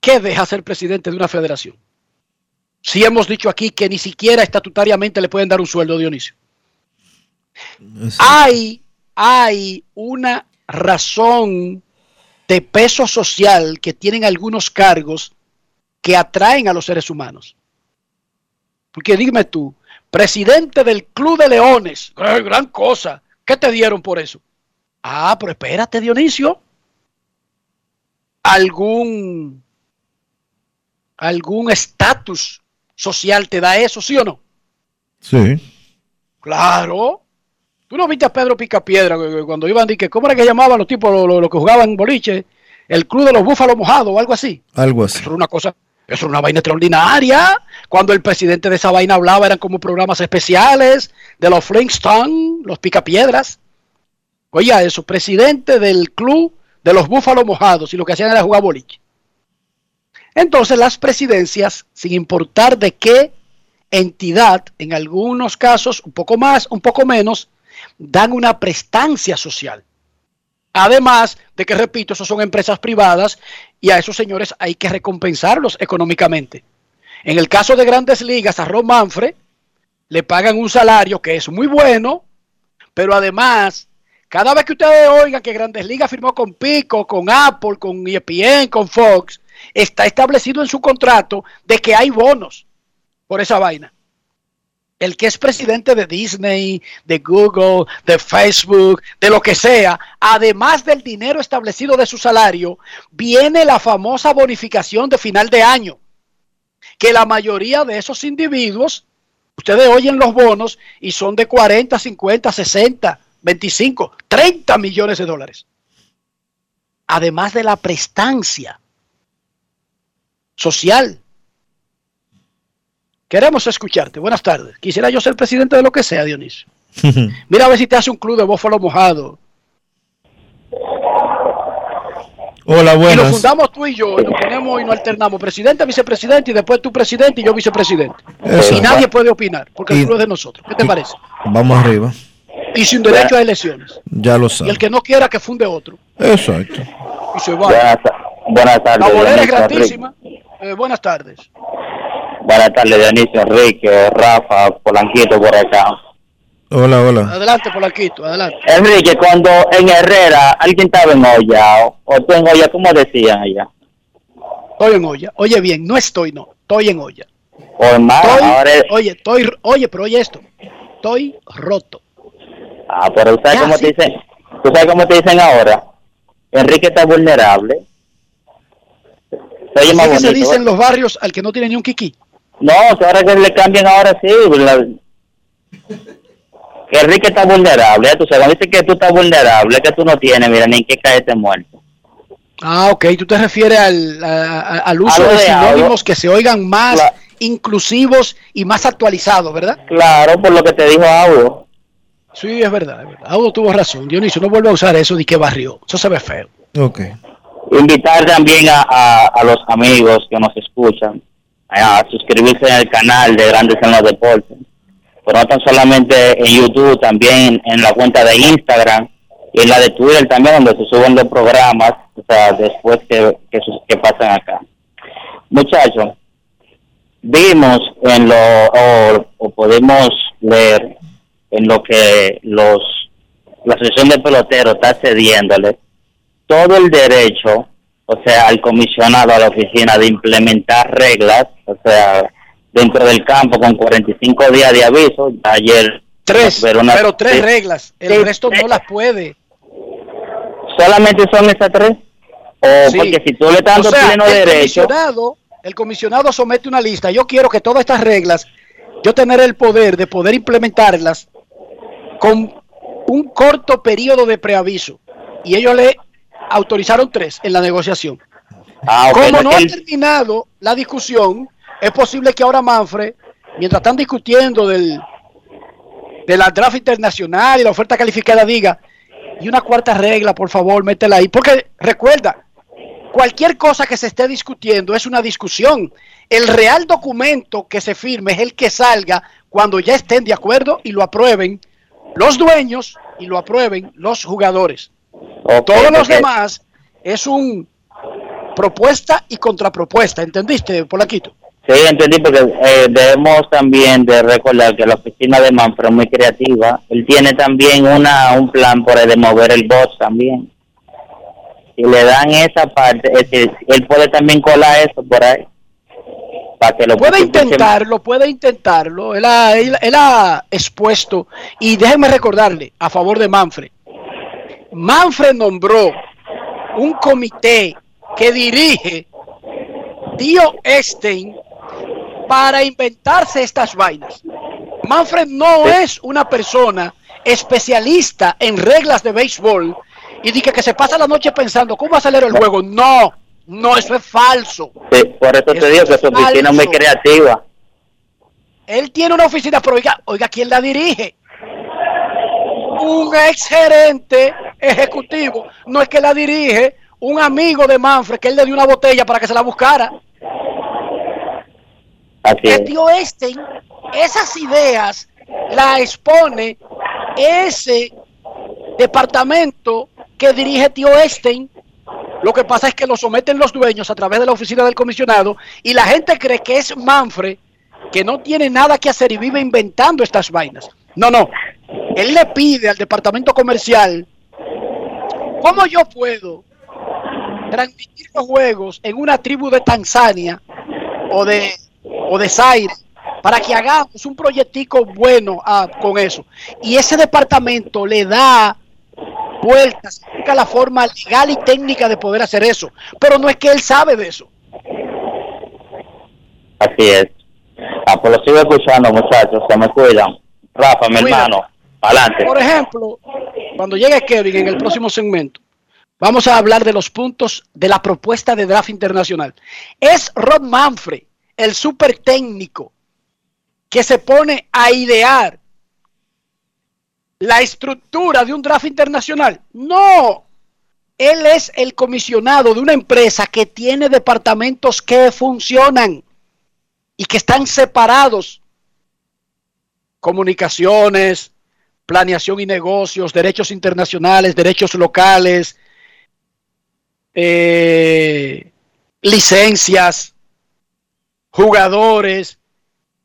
¿qué deja ser presidente de una federación? Si hemos dicho aquí que ni siquiera estatutariamente le pueden dar un sueldo, Dionisio. Hay, hay una razón de peso social que tienen algunos cargos que atraen a los seres humanos. Porque dime tú, presidente del Club de Leones, ¡qué gran cosa, ¿Qué te dieron por eso? Ah, pero espérate, Dionisio. ¿Algún algún estatus social te da eso, sí o no? Sí. Claro. Tú no viste a Pedro Picapiedra cuando iban, que, ¿cómo era que llamaban los tipos, los, los que jugaban boliche? El club de los búfalos mojados o algo así. Algo así. Eso era una cosa, eso era una vaina extraordinaria. Cuando el presidente de esa vaina hablaba, eran como programas especiales de los Flintstones, los Picapiedras. Oye, eso, presidente del club de los búfalos mojados, y lo que hacían era jugar boliche. Entonces, las presidencias, sin importar de qué entidad, en algunos casos, un poco más, un poco menos, dan una prestancia social. Además de que, repito, esos son empresas privadas y a esos señores hay que recompensarlos económicamente. En el caso de grandes ligas, a Ron Manfred le pagan un salario que es muy bueno, pero además, cada vez que ustedes oigan que Grandes Ligas firmó con Pico, con Apple, con ESPN, con Fox, está establecido en su contrato de que hay bonos por esa vaina. El que es presidente de Disney, de Google, de Facebook, de lo que sea, además del dinero establecido de su salario, viene la famosa bonificación de final de año, que la mayoría de esos individuos, ustedes oyen los bonos y son de 40, 50, 60, 25, 30 millones de dólares. Además de la prestancia social. Queremos escucharte. Buenas tardes. Quisiera yo ser presidente de lo que sea, Dionisio. Mira a ver si te hace un club de bófalo mojado. Hola, Y lo buenas. fundamos tú y yo, y nos ponemos y nos alternamos, presidente, vicepresidente, y después tú presidente y yo vicepresidente. Eso. Y nadie puede opinar, porque Y- el club es de nosotros. ¿Qué te parece? Vamos arriba. Y sin derecho a elecciones. Ya lo Y el sabes. que no quiera que funde otro. Exacto. Y se va. Buenas, buenas tardes. La bolera es gratísima. Eh, buenas tardes. Buenas tardes, Dionisio, Enrique, Rafa, Polanquito por acá. Hola, hola. Adelante, Polanquito, adelante. Enrique, cuando en Herrera alguien estaba en olla o, o tú en olla, ¿cómo decían allá? Estoy en olla. Oye bien, no estoy, no. Estoy en olla. O en mar, Estoy- ahora es- Oye, estoy, oye, pero oye esto. Estoy roto. Ah, pero ¿tú sabes cómo te dicen? ¿Tú sabes cómo te dicen ahora? Enrique está vulnerable. Se oye más se bonito, dice en ¿eh? los barrios al que no tiene ni un kiki. No, ahora que le cambian ahora sí. la- Que Enrique está vulnerable. ¿eh? Tú sabes, dicen que tú estás vulnerable, que tú no tienes, mira, ni en qué caerte muerto. Ah, ok. Tú te refieres al, a- a- al uso de de sinónimos algo. que se oigan más inclusivos y más actualizados, ¿verdad? Claro, por lo que te dijo Audo. Sí, es verdad. Es verdad. Audo tuvo razón. Dionisio, no vuelve a usar eso de que barrió. Eso se ve feo. Ok. Invitar también a, a, a los amigos que nos escuchan a suscribirse al canal de Grandes en los Deportes. Pero no tan solamente en YouTube, también en la cuenta de Instagram y en la de Twitter también, donde se suben los programas, o sea, después que, que, pasan acá. Muchachos, vimos en lo, o, o podemos leer en lo que los la asociación de peloteros está cediéndole todo el derecho, o sea, al comisionado, a la oficina, de implementar reglas, o sea, dentro del campo con 45 días de aviso. Ayer. Tres, pero una- pero tres sí. reglas. El Sí, resto no las puede. ¿Solamente son esas tres? O Sí. porque si tú le estás dando O sea, pleno el derecho. Comisionado, el comisionado somete una lista. Yo quiero que todas estas reglas, yo tener el poder de poder implementarlas con un corto periodo de preaviso. Y ellos le autorizaron tres en la negociación. Ah, Como no ha terminado la discusión, es posible que ahora Manfred, mientras están discutiendo del, de la draft internacional y la oferta calificada, diga, y una cuarta regla, por favor, métela ahí. Porque recuerda, cualquier cosa que se esté discutiendo es una discusión. El real documento que se firme es el que salga cuando ya estén de acuerdo y lo aprueben los dueños y lo aprueben los jugadores. Todos los demás es un propuesta y contrapropuesta, ¿entendiste, Polaquito? Sí, entendí, porque eh, debemos también de recordar que la oficina de Manfred es muy creativa. Él tiene también una un plan por ahí de mover el bot también. Si le dan esa parte, es decir, él puede también colar eso por ahí. para que lo Puede intentarlo, puede intentarlo. Él ha, él- él ha expuesto, y déjenme recordarle, a favor de Manfred. Manfred nombró un comité que dirige Tío Estein para inventarse estas vainas. Manfred no es una persona especialista en reglas de béisbol y dice que se pasa la noche pensando cómo va a salir el juego. No, no, eso es falso. Sí, por eso te digo que su oficina es muy creativa. Él tiene una oficina, pero oiga, oiga, ¿quién la dirige? Un ex gerente ejecutivo. No es que la dirige un amigo de Manfred, que él le dio una botella para que se la buscara. El tío Einstein, esas ideas la expone ese departamento que dirige tío Einstein. Lo que pasa es que lo someten los dueños a través de la oficina del comisionado y la gente cree que es Manfred, que no tiene nada que hacer y vive inventando estas vainas. No, no. Él le pide al departamento comercial, ¿cómo yo puedo transmitir los juegos en una tribu de Tanzania o de, o de Zaire para que hagamos un proyectico bueno ah, con eso? Y ese departamento le da vueltas, busca la forma legal y técnica de poder hacer eso. Pero no es que él sabe de eso. Así es. Ah, pues lo sigo escuchando, muchachos. Se me cuidan. Rafa, mi Cuídate. hermano. Adelante. Por ejemplo, cuando llegue Kevin en el próximo segmento, vamos a hablar de los puntos de la propuesta de draft internacional. Es Rod Manfred, el super técnico, que se pone a idear la estructura de un draft internacional. No, él es el comisionado de una empresa que tiene departamentos que funcionan y que están separados. Comunicaciones, planeación y negocios, derechos internacionales, derechos locales, eh, licencias, jugadores,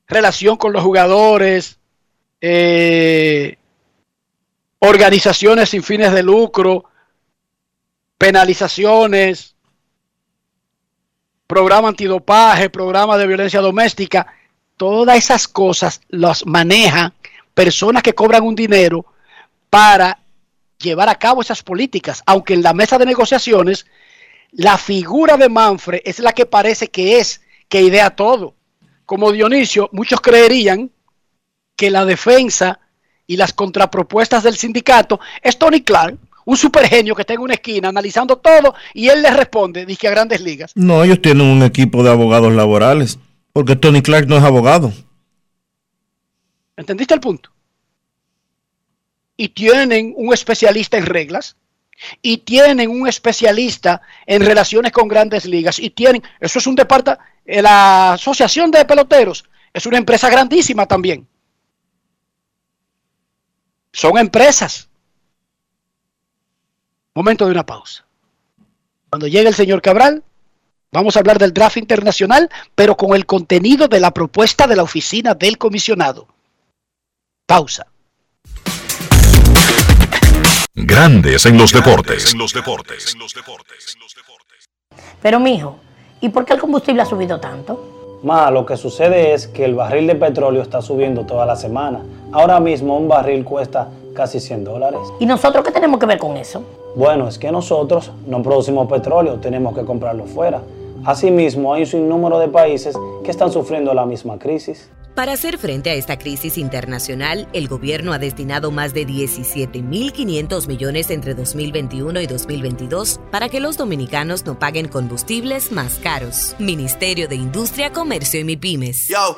relación con los jugadores, eh, organizaciones sin fines de lucro, penalizaciones, programa antidopaje, programa de violencia doméstica, todas esas cosas las manejan personas que cobran un dinero para llevar a cabo esas políticas, aunque en la mesa de negociaciones la figura de Manfred es la que parece que es, que idea todo. Como Dionisio, muchos creerían que la defensa y las contrapropuestas del sindicato es Tony Clark, un supergenio que está en una esquina analizando todo y él le responde, dice a grandes ligas. No, ellos tienen un equipo de abogados laborales, porque Tony Clark no es abogado. ¿Entendiste el punto? Y tienen un especialista en reglas, y tienen un especialista en relaciones con grandes ligas, y tienen, eso es un departamento, la Asociación de Peloteros es una empresa grandísima también. Son empresas. Momento de una pausa. Cuando llegue el señor Cabral, vamos a hablar del draft internacional, pero con el contenido de la propuesta de la oficina del comisionado. Pausa. Grandes en los deportes. Pero mijo, ¿y por qué el combustible ha subido tanto? Ma, lo que sucede es que el barril de petróleo está subiendo toda la semana. Ahora mismo un barril cuesta casi 100 dólares. ¿Y nosotros qué tenemos que ver con eso? Bueno, es que nosotros no producimos petróleo, tenemos que comprarlo fuera. Asimismo, hay un sinnúmero de países que están sufriendo la misma crisis. Para hacer frente a esta crisis internacional, el gobierno ha destinado más de 17.500 millones entre 2021 y 2022 para que los dominicanos no paguen combustibles más caros. Ministerio de Industria, Comercio y MIPIMES. Yo,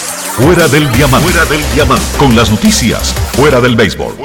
Fuera del diamante. Fuera del diamante. Con las noticias. Fuera del béisbol.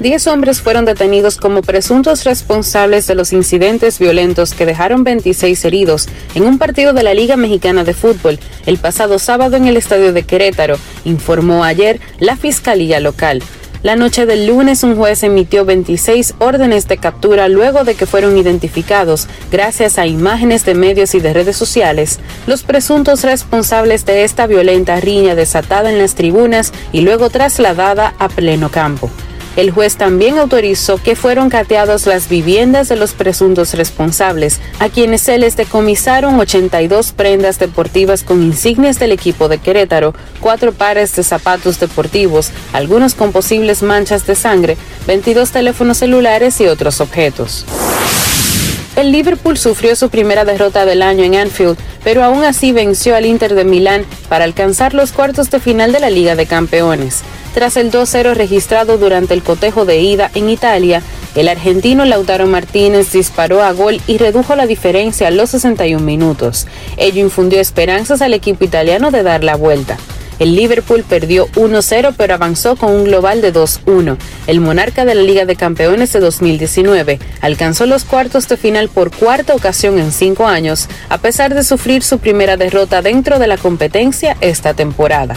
Diez hombres fueron detenidos como presuntos responsables de los incidentes violentos que dejaron 26 heridos en un partido de la Liga Mexicana de Fútbol el pasado sábado en el estadio de Querétaro, informó ayer la Fiscalía Local. La noche del lunes un juez emitió 26 órdenes de captura luego de que fueron identificados, gracias a imágenes de medios y de redes sociales, los presuntos responsables de esta violenta riña desatada en las tribunas y luego trasladada a pleno campo. El juez también autorizó que fueron cateadas las viviendas de los presuntos responsables, a quienes se les decomisaron 82 prendas deportivas con insignias del equipo de Querétaro, cuatro pares de zapatos deportivos, algunos con posibles manchas de sangre, 22 teléfonos celulares y otros objetos. El Liverpool sufrió su primera derrota del año en Anfield, pero aún así venció al Inter de Milán para alcanzar los cuartos de final de la Liga de Campeones. Tras el 2-0 registrado durante el cotejo de ida en Italia, el argentino Lautaro Martínez disparó a gol y redujo la diferencia a los 61 minutos. Ello infundió esperanzas al equipo italiano de dar la vuelta. El Liverpool perdió 1-0 pero avanzó con un global de 2-1. El monarca de la Liga de Campeones de 2019 alcanzó los cuartos de final por cuarta ocasión en cinco años, a pesar de sufrir su primera derrota dentro de la competencia esta temporada.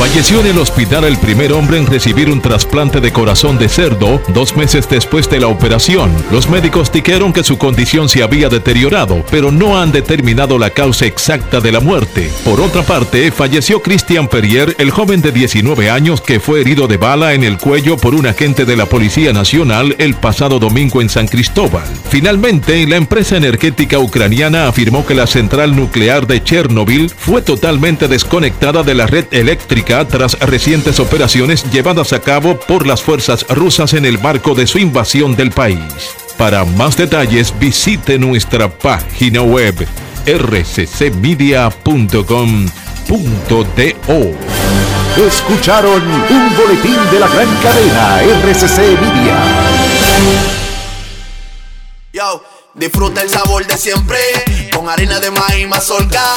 Falleció en el hospital el primer hombre en recibir un trasplante de corazón de cerdo dos meses después de la operación. Los médicos dijeron que su condición se había deteriorado, pero no han determinado la causa exacta de la muerte. Por otra parte, falleció Christian Perrier, el joven de 19 años que fue herido de bala en el cuello por un agente de la Policía Nacional el pasado domingo en San Cristóbal. Finalmente, la empresa energética ucraniana afirmó que la central nuclear de Chernobyl fue totalmente desconectada de la red eléctrica tras recientes operaciones llevadas a cabo por las fuerzas rusas en el marco de su invasión del país. Para más detalles visite nuestra página web rccmedia.com.do. Escucharon un boletín de la gran cadena RCC Media. Yo, disfruta el sabor de siempre con harina de maíz mazorca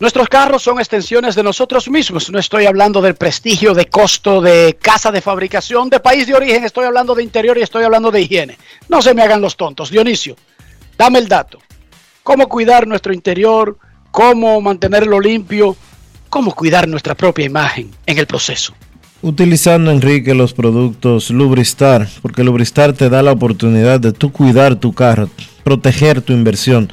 Nuestros carros son extensiones de nosotros mismos. No estoy hablando del prestigio, de costo, de casa de fabricación, de país de origen. Estoy hablando de interior y estoy hablando de higiene. No se me hagan los tontos. Dionisio, dame el dato. ¿Cómo cuidar nuestro interior? ¿Cómo mantenerlo limpio? ¿Cómo cuidar nuestra propia imagen en el proceso? Utilizando, Enrique, los productos Lubristar, porque Lubristar te da la oportunidad de tú cuidar tu carro, proteger tu inversión,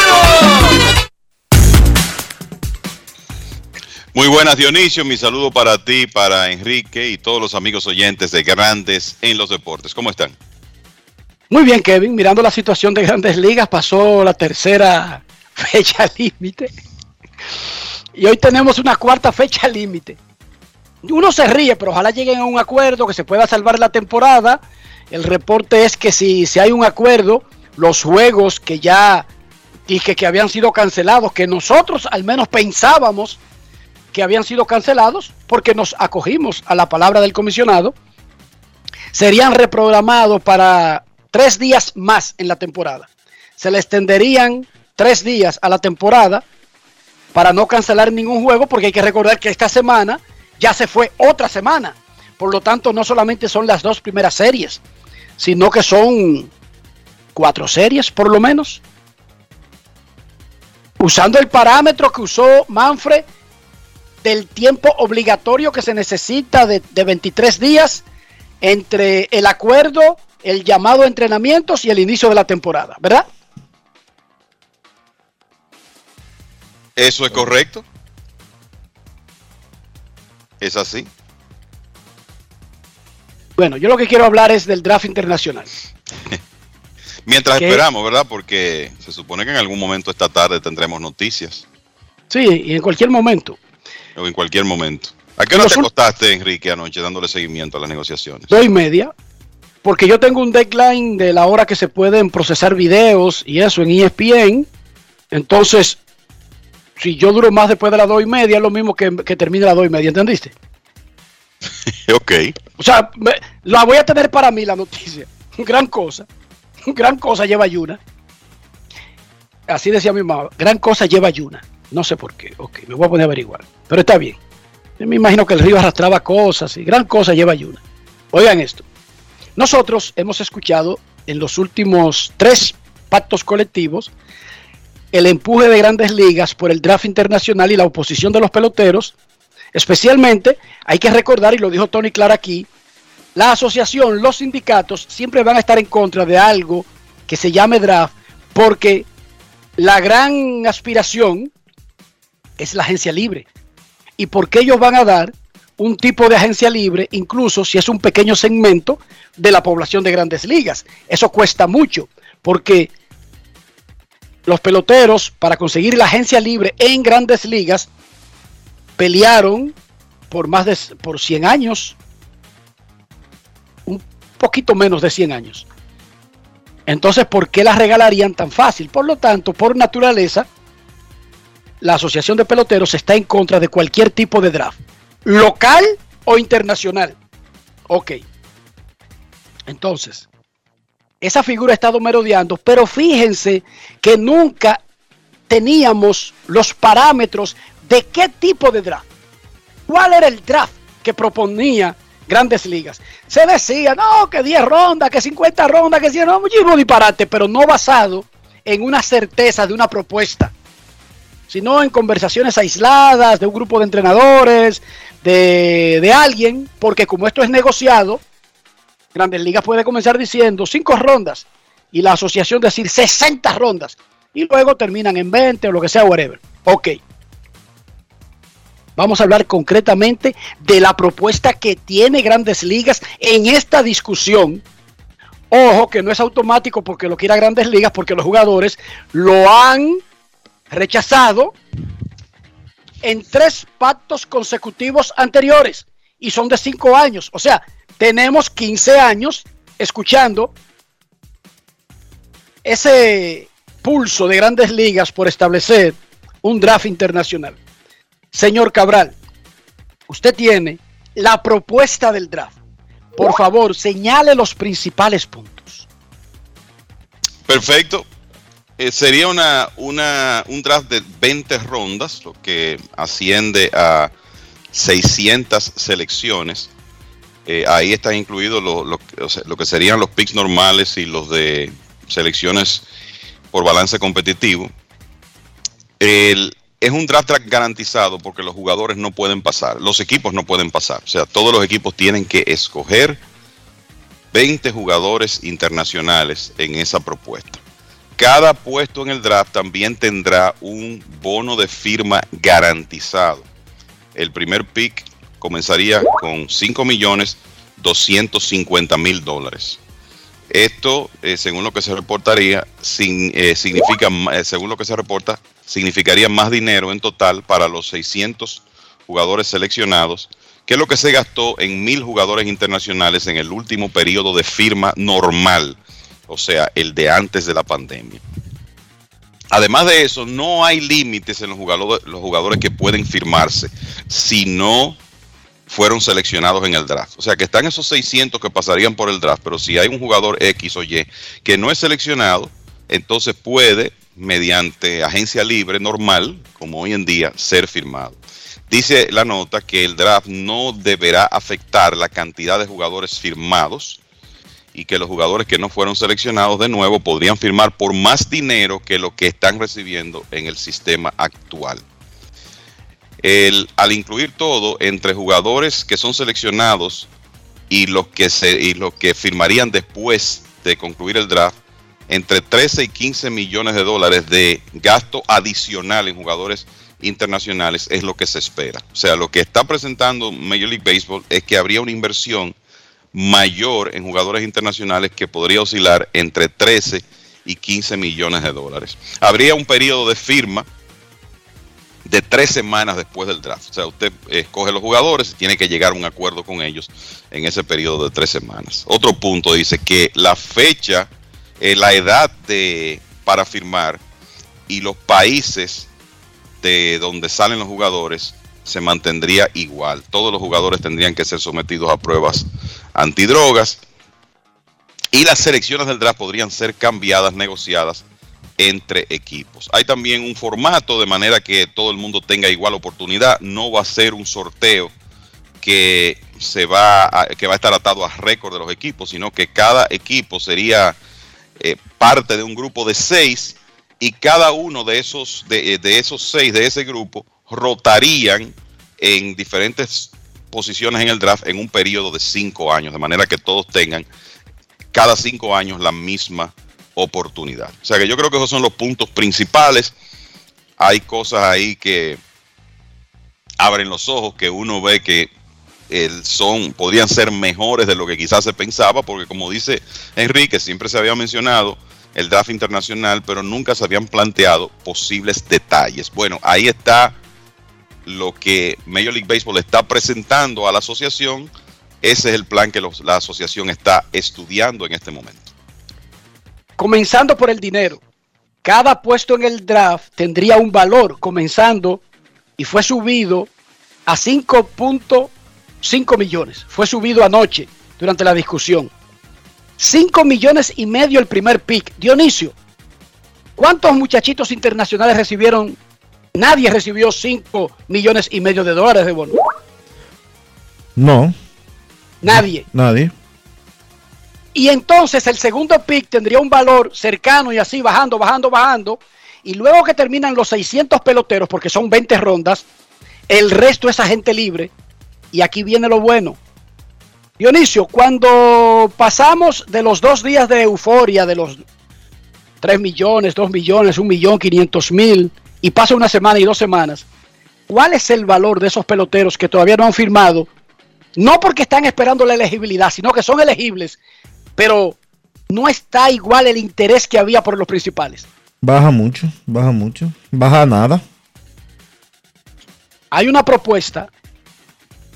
Muy buenas Dionisio, mi saludo para ti, para Enrique y todos los amigos oyentes de Grandes en los Deportes. ¿Cómo están? Muy bien, Kevin. Mirando la situación de grandes ligas, pasó la tercera fecha límite. Y hoy tenemos una cuarta fecha límite. Uno se ríe, pero ojalá lleguen a un acuerdo que se pueda salvar la temporada. El reporte es que si, si hay un acuerdo, los juegos que ya dije que habían sido cancelados, que nosotros al menos pensábamos que habían sido cancelados, porque nos acogimos a la palabra del comisionado, serían reprogramados para tres días más en la temporada. Se le extenderían tres días a la temporada para no cancelar ningún juego, porque hay que recordar que esta semana ya se fue otra semana. Por lo tanto, no solamente son las dos primeras series, sino que son cuatro series por lo menos. Usando el parámetro que usó Manfred del tiempo obligatorio que se necesita de, de 23 días entre el acuerdo, el llamado a entrenamientos y el inicio de la temporada, ¿verdad? ¿Eso es correcto? ¿Es así? Bueno, yo lo que quiero hablar es del draft internacional. Mientras esperamos, ¿verdad? Porque se supone que en algún momento esta tarde tendremos noticias. Sí, y en cualquier momento. O en cualquier momento. ¿A qué hora te acostaste, Enrique, anoche dándole seguimiento a las negociaciones? Dos y media, porque yo tengo un deadline de la hora que se pueden procesar videos y eso en ESPN. Entonces, si yo duro más después de las dos y media, es lo mismo que, que termine las dos y media, ¿entendiste? ok. O sea, me- la voy a tener para mí la noticia. Gran cosa. Gran cosa lleva Yuna. Así decía mi mamá. Gran cosa lleva Yuna. No sé por qué. Ok, me voy a poner a averiguar. Pero está bien. Yo me imagino que el río arrastraba cosas y gran cosa lleva Yuna. Oigan esto. Nosotros hemos escuchado en los últimos tres pactos colectivos el empuje de grandes ligas por el draft internacional y la oposición de los peloteros. Especialmente, hay que recordar, y lo dijo Tony Clark aquí, la asociación, los sindicatos siempre van a estar en contra de algo que se llame draft, porque la gran aspiración es la agencia libre. ¿Y porque ellos van a dar un tipo de agencia libre, incluso si es un pequeño segmento de la población de grandes ligas? Eso cuesta mucho, porque los peloteros, para conseguir la agencia libre en grandes ligas, pelearon por más de por 100 años, un poquito menos de 100 años. Entonces, ¿por qué las regalarían tan fácil? Por lo tanto, por naturaleza, la Asociación de Peloteros está en contra de cualquier tipo de draft, local o internacional. Ok. Entonces, esa figura ha estado merodeando, pero fíjense que nunca teníamos los parámetros de qué tipo de draft. ¿Cuál era el draft que proponía Grandes Ligas? Se decía, no, que 10 rondas, que 50 rondas, que 100, no, muchísimo disparate, pero no basado en una certeza de una propuesta, sino en conversaciones aisladas de un grupo de entrenadores, de, de alguien, porque como esto es negociado, Grandes Ligas puede comenzar diciendo 5 rondas y la asociación decir 60 rondas y luego terminan en 20 o lo que sea, whatever. Ok. Vamos a hablar concretamente de la propuesta que tiene Grandes Ligas en esta discusión. Ojo que no es automático porque lo quiera Grandes Ligas, porque los jugadores lo han rechazado en tres pactos consecutivos anteriores y son de cinco años. O sea, tenemos 15 años escuchando ese pulso de grandes ligas por establecer un draft internacional. Señor Cabral, usted tiene la propuesta del draft. Por favor, señale los principales puntos. Perfecto. Eh, sería una, un draft de 20 rondas, lo que asciende a 600 selecciones. Eh, ahí están incluidos lo, lo, lo que serían los picks normales y los de selecciones por balance competitivo. El, es un draft garantizado porque los jugadores no pueden pasar, los equipos no pueden pasar. O sea, todos los equipos tienen que escoger 20 jugadores internacionales en esa propuesta. Cada puesto en el draft también tendrá un bono de firma garantizado. El primer pick comenzaría con 5 millones 250 mil dólares. Esto, eh, según lo que se reportaría, eh, significa, eh, según lo que se reporta, significaría más dinero en total para los 600 jugadores seleccionados que lo que se gastó en mil jugadores internacionales en el último periodo de firma normal, o sea, el de antes de la pandemia. Además de eso, no hay límites en los jugadores, los jugadores que pueden firmarse si no fueron seleccionados en el draft. O sea que están esos 600 que pasarían por el draft, pero si hay un jugador X o Y que no es seleccionado, entonces puede, mediante agencia libre normal, como hoy en día, ser firmado. Dice la nota que el draft no deberá afectar la cantidad de jugadores firmados y que los jugadores que no fueron seleccionados de nuevo podrían firmar por más dinero que lo que están recibiendo en el sistema actual. Al incluir todo entre jugadores que son seleccionados y los que, se, y los que firmarían después de concluir el draft, entre 13 y 15 millones de dólares de gasto adicional en jugadores internacionales es lo que se espera. O sea, lo que está presentando Major League Baseball es que habría una inversión mayor en jugadores internacionales que podría oscilar entre 13 y 15 millones de dólares. Habría un periodo de firma de tres semanas después del draft. O sea, usted escoge los jugadores y tiene que llegar a un acuerdo con ellos en ese periodo de tres semanas. Otro punto dice que la fecha, eh, la edad de, para firmar y los países de donde salen los jugadores se mantendría igual. Todos los jugadores tendrían que ser sometidos a pruebas antidrogas y las selecciones del draft podrían ser cambiadas, negociadas entre equipos. Hay también un formato de manera que todo el mundo tenga igual oportunidad. No va a ser un sorteo que se va a, que va a estar atado a récord de los equipos, sino que cada equipo sería eh, parte de un grupo de seis y cada uno de esos, de, de, esos seis de ese grupo rotarían en diferentes posiciones en el draft en un periodo de cinco años, de manera que todos tengan cada cinco años la misma oportunidad. O sea que yo creo que esos son los puntos principales. Hay cosas ahí que abren los ojos, que uno ve que el son, podrían ser mejores de lo que quizás se pensaba, porque como dice Enrique, siempre se había mencionado, el draft internacional, pero nunca se habían planteado posibles detalles. Bueno, ahí está lo que Major League Baseball está presentando a la asociación. Ese es el plan que los, la asociación está estudiando en este momento. Comenzando por el dinero. Cada puesto en el draft tendría un valor, comenzando y fue subido a 5.5 millones. Fue subido anoche durante la discusión. 5 millones y medio el primer pick. Dionisio, ¿cuántos muchachitos internacionales recibieron? Nadie recibió 5 millones y medio de dólares de bono. No. Nadie. Nadie. Y entonces el segundo pick tendría un valor cercano y así bajando, bajando, bajando. Y luego que terminan los 600 peloteros, porque son 20 rondas, el resto es agente libre. Y aquí viene lo bueno. Dionisio, cuando pasamos de los dos días de euforia, de los 3 millones, 2 millones, 1 millón, 500 mil, y pasa una semana y dos semanas, ¿cuál es el valor de esos peloteros que todavía no han firmado? No porque están esperando la elegibilidad, sino que son elegibles, pero no está igual el interés que había por los principales. Baja mucho, baja mucho, baja nada. Hay una propuesta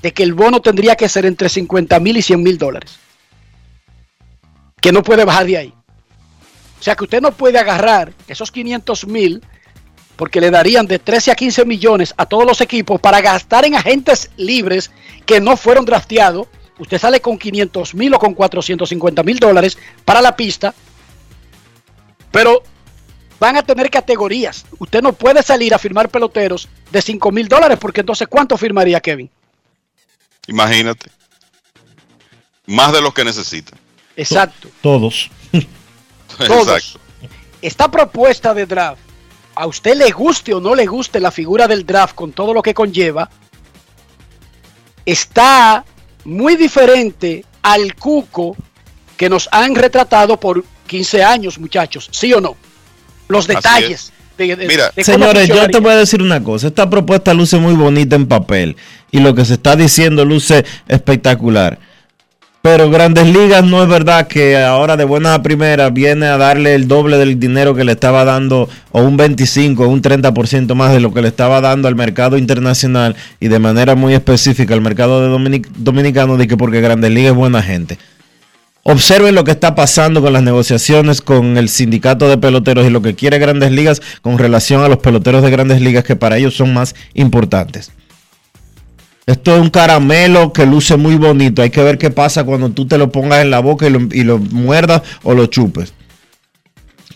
de que el bono tendría que ser entre 50 mil y 100 mil dólares. Que no puede bajar de ahí. O sea que usted no puede agarrar esos 500 mil porque le darían de 13 a 15 millones a todos los equipos para gastar en agentes libres que no fueron drafteados. Usted sale con 500 mil o con 450 mil dólares para la pista, pero van a tener categorías. Usted no puede salir a firmar peloteros de 5 mil dólares porque entonces ¿cuánto firmaría Kevin? Imagínate. Más de los que necesitan. Exacto. Todos. Todos. Esta propuesta de draft a usted le guste o no le guste la figura del draft con todo lo que conlleva, está muy diferente al cuco que nos han retratado por 15 años, muchachos, ¿sí o no? Los detalles. De, de- Mira, de Señores, yo te voy a decir una cosa. Esta propuesta luce muy bonita en papel y lo que se está diciendo luce espectacular. Pero Grandes Ligas no es verdad que ahora de buenas a primeras viene a darle el doble del dinero que le estaba dando o un 25 o un 30% más de lo que le estaba dando al mercado internacional y de manera muy específica al mercado de dominic- dominicano de que porque Grandes Ligas es buena gente. Observen lo que está pasando con las negociaciones con el sindicato de peloteros y lo que quiere Grandes Ligas con relación a los peloteros de Grandes Ligas que para ellos son más importantes. Esto es un caramelo que luce muy bonito. Hay que ver qué pasa cuando tú te lo pongas en la boca y lo, muerdas o lo chupes.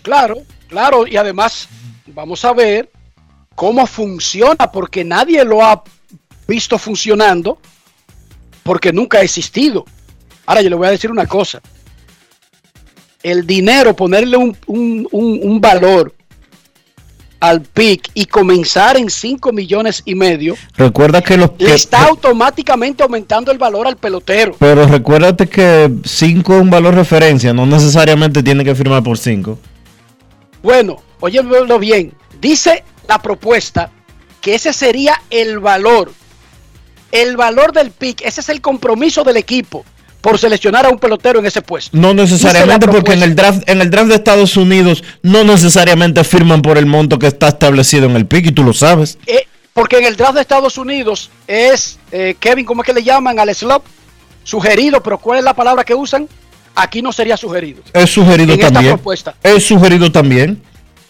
Claro, claro, y además vamos a ver cómo funciona, porque nadie lo ha visto funcionando, porque nunca ha existido. Ahora yo le voy a decir una cosa. El dinero, ponerle un, un- un- un valor al PIC y comenzar en 5 millones y medio, Recuerda que los le está automáticamente aumentando el valor al pelotero. pero recuérdate que 5 es un valor referencia, no necesariamente tiene que firmar por 5. Bueno, óyelo bien. Dice la propuesta que ese sería el valor. El valor del pick, ese es el compromiso del equipo por seleccionar a un pelotero en ese puesto. No necesariamente porque en el draft en el draft de Estados Unidos no necesariamente firman por el monto que está establecido en el pick y tú lo sabes. Eh, porque en el draft de Estados Unidos es, eh, Kevin, ¿cómo es que le llaman al slot? Sugerido, pero ¿cuál es la palabra que usan? Aquí no sería sugerido. Es sugerido En esta también. propuesta. Es sugerido también.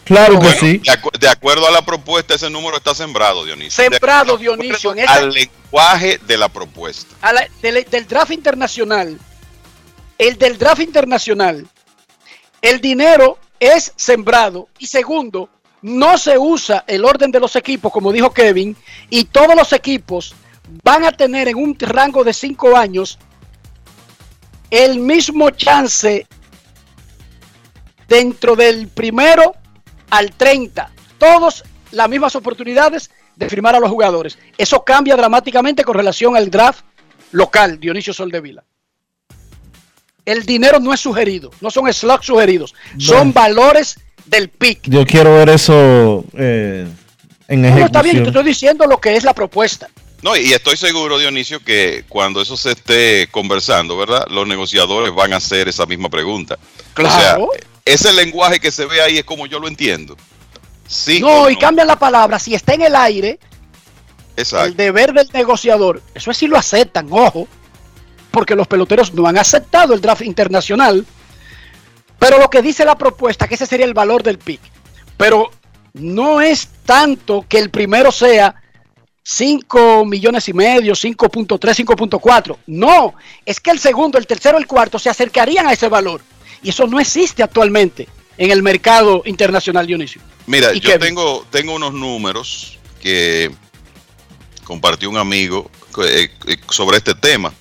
Claro que sí. de, acu- de acuerdo a la propuesta, ese número está sembrado, Dionisio. Sembrado, Dionisio, en al lenguaje de la propuesta. a la- del, del draft internacional, el del draft internacional, el dinero es sembrado y segundo, no se usa el orden de los equipos, como dijo Kevin, y todos los equipos van a tener en un rango de cinco años el mismo chance dentro del primero al 30. Todos las mismas oportunidades de firmar a los jugadores. Eso cambia dramáticamente con relación al draft local, Dionisio Soldevila. El dinero no es sugerido, no son slots sugeridos, son valores del pick. Yo quiero ver eso eh, en no, está bien, yo ejecución. te estoy diciendo lo que es la propuesta. No, y estoy seguro, Dionisio, que cuando eso se esté conversando, ¿verdad? Los negociadores van a hacer esa misma pregunta. Claro. O sea, ese lenguaje que se ve ahí es como yo lo entiendo. Sí. no, y cambian la palabra. Si está en el aire, Exacto. el deber del negociador, eso es si lo aceptan, ojo, porque los peloteros no han aceptado el draft internacional. Pero lo que dice la propuesta, que ese sería el valor del pick. Pero no es tanto que el primero sea 5 millones y medio, 5.3, 5.4. No, es que el segundo, el tercero, el cuarto se acercarían a ese valor. Y eso no existe actualmente en el mercado internacional, Dionisio. Mira, ¿Y yo Kevin? tengo, tengo unos números que compartió un amigo eh, eh, sobre este tema.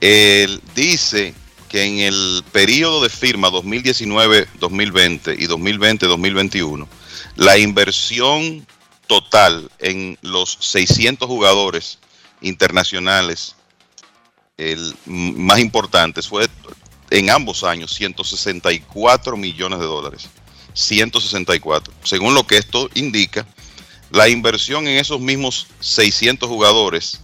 Él dice que en el periodo de firma 2019-2020 y 2020-2021, la inversión total en los 600 jugadores internacionales el, más importantes fue en ambos años 164 millones de dólares. 164. Según lo que esto indica, la inversión en esos mismos 600 jugadores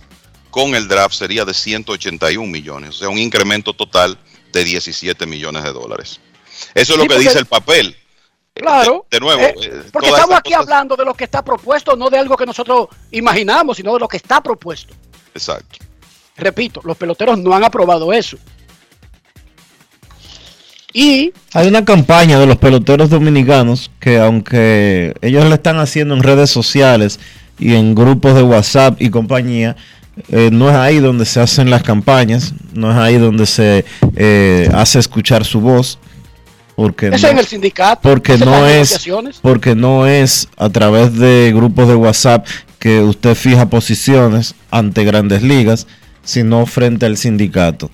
con el draft sería de 181 millones, o sea, un incremento total de 17 millones de dólares. Eso es lo que dice el papel. Claro. De nuevo, Eh, eh, porque estamos aquí cosas- hablando de lo que está propuesto, no de algo que nosotros imaginamos, sino de lo que está propuesto. Exacto. Repito, los peloteros no han aprobado eso. Y Hay una campaña de los peloteros dominicanos que aunque ellos la están haciendo en redes sociales y en grupos de WhatsApp y compañía, eh, no es ahí donde se hacen las campañas, no es ahí donde se eh, hace escuchar su voz. Porque eso no- en el sindicato. porque no es porque no es a través de grupos de WhatsApp que usted fija posiciones ante grandes ligas, sino frente al sindicato.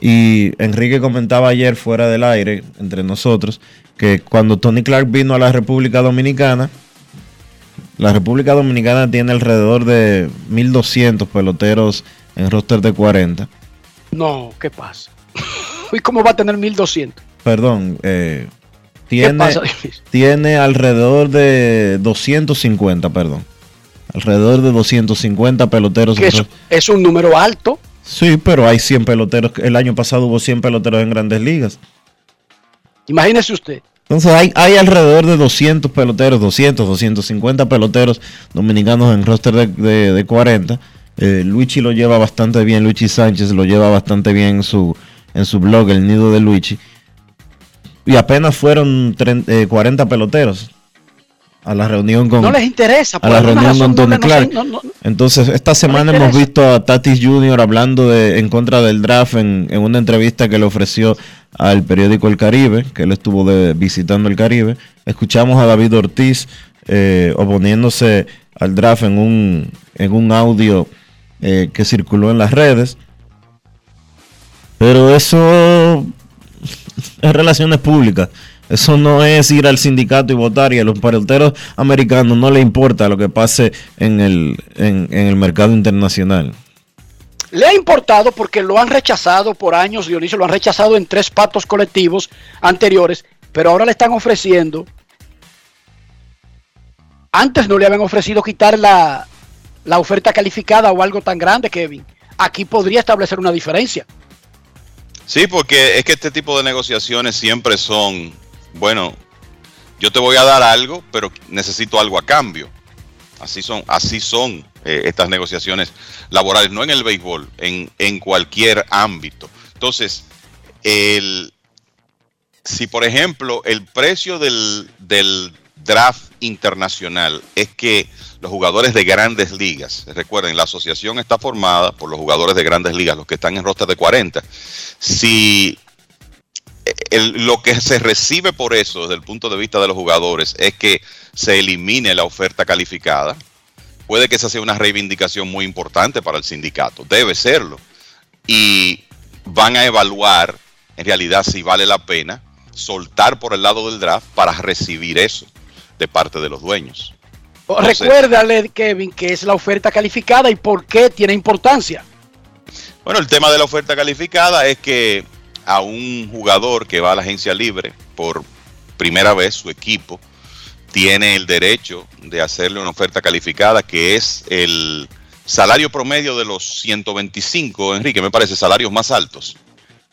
Y Enrique comentaba ayer fuera del aire entre nosotros que cuando Tony Clark vino a la República Dominicana La República Dominicana tiene alrededor de 1.200 peloteros en roster de 40. No, ¿qué pasa? ¿Y cómo va a tener 1200? Perdón, eh, tiene, tiene alrededor de 250, perdón. Alrededor de 250 peloteros. Que es un número alto. Sí, pero hay 100 peloteros. El año pasado hubo 100 peloteros en grandes ligas. Imagínese usted. Entonces hay, hay alrededor de 200 peloteros, 200, 250 peloteros dominicanos en roster de, de- de 40. Eh, Luigi lo lleva bastante bien, Luigi Sánchez lo lleva bastante bien en su, en su blog, El Nido de Luigi. Y apenas fueron 30, eh, 40 peloteros a la reunión con... No les interesa. a Por la reunión con Tony Clark. no- no- Entonces, esta semana hemos visto a Tatis Jr. hablando de, en contra del draft en, en una entrevista que le ofreció al periódico El Caribe, que él estuvo de- visitando el Caribe. Escuchamos a David Ortiz eh, oponiéndose al draft en un, en un audio eh, que circuló en las redes. Pero eso es relaciones públicas. Eso no es ir al sindicato y votar y a los peloteros americanos no le importa lo que pase en el, en, el mercado internacional. Le ha importado porque lo han rechazado por años, Dionisio, lo han rechazado en tres patos colectivos anteriores, pero ahora le están ofreciendo. Antes no le habían ofrecido quitar la, la oferta calificada o algo tan grande, Kevin. Aquí podría establecer una diferencia. Sí, porque es que este tipo de negociaciones siempre son, bueno, yo te voy a dar algo, pero necesito algo a cambio. Así son, así son eh, estas negociaciones laborales, no en el béisbol, en, en cualquier ámbito. Entonces, el, si por ejemplo el precio del, del draft internacional es que los jugadores de grandes ligas, recuerden, la asociación está formada por los jugadores de grandes ligas, los que están en roster de 40. Si el- lo que se recibe por eso desde el punto de vista de los jugadores es que se elimine la oferta calificada, puede que esa sea una reivindicación muy importante para el sindicato, debe serlo. Y van a evaluar en realidad si vale la pena soltar por el lado del draft para recibir eso de parte de los dueños. Recuérdale, Kevin, que es la oferta calificada y por qué tiene importancia. Bueno, el tema de la oferta calificada es que a un jugador que va a la agencia libre por primera vez, su equipo tiene el derecho de hacerle una oferta calificada que es el salario promedio de los 125, Enrique, me parece, salarios más altos.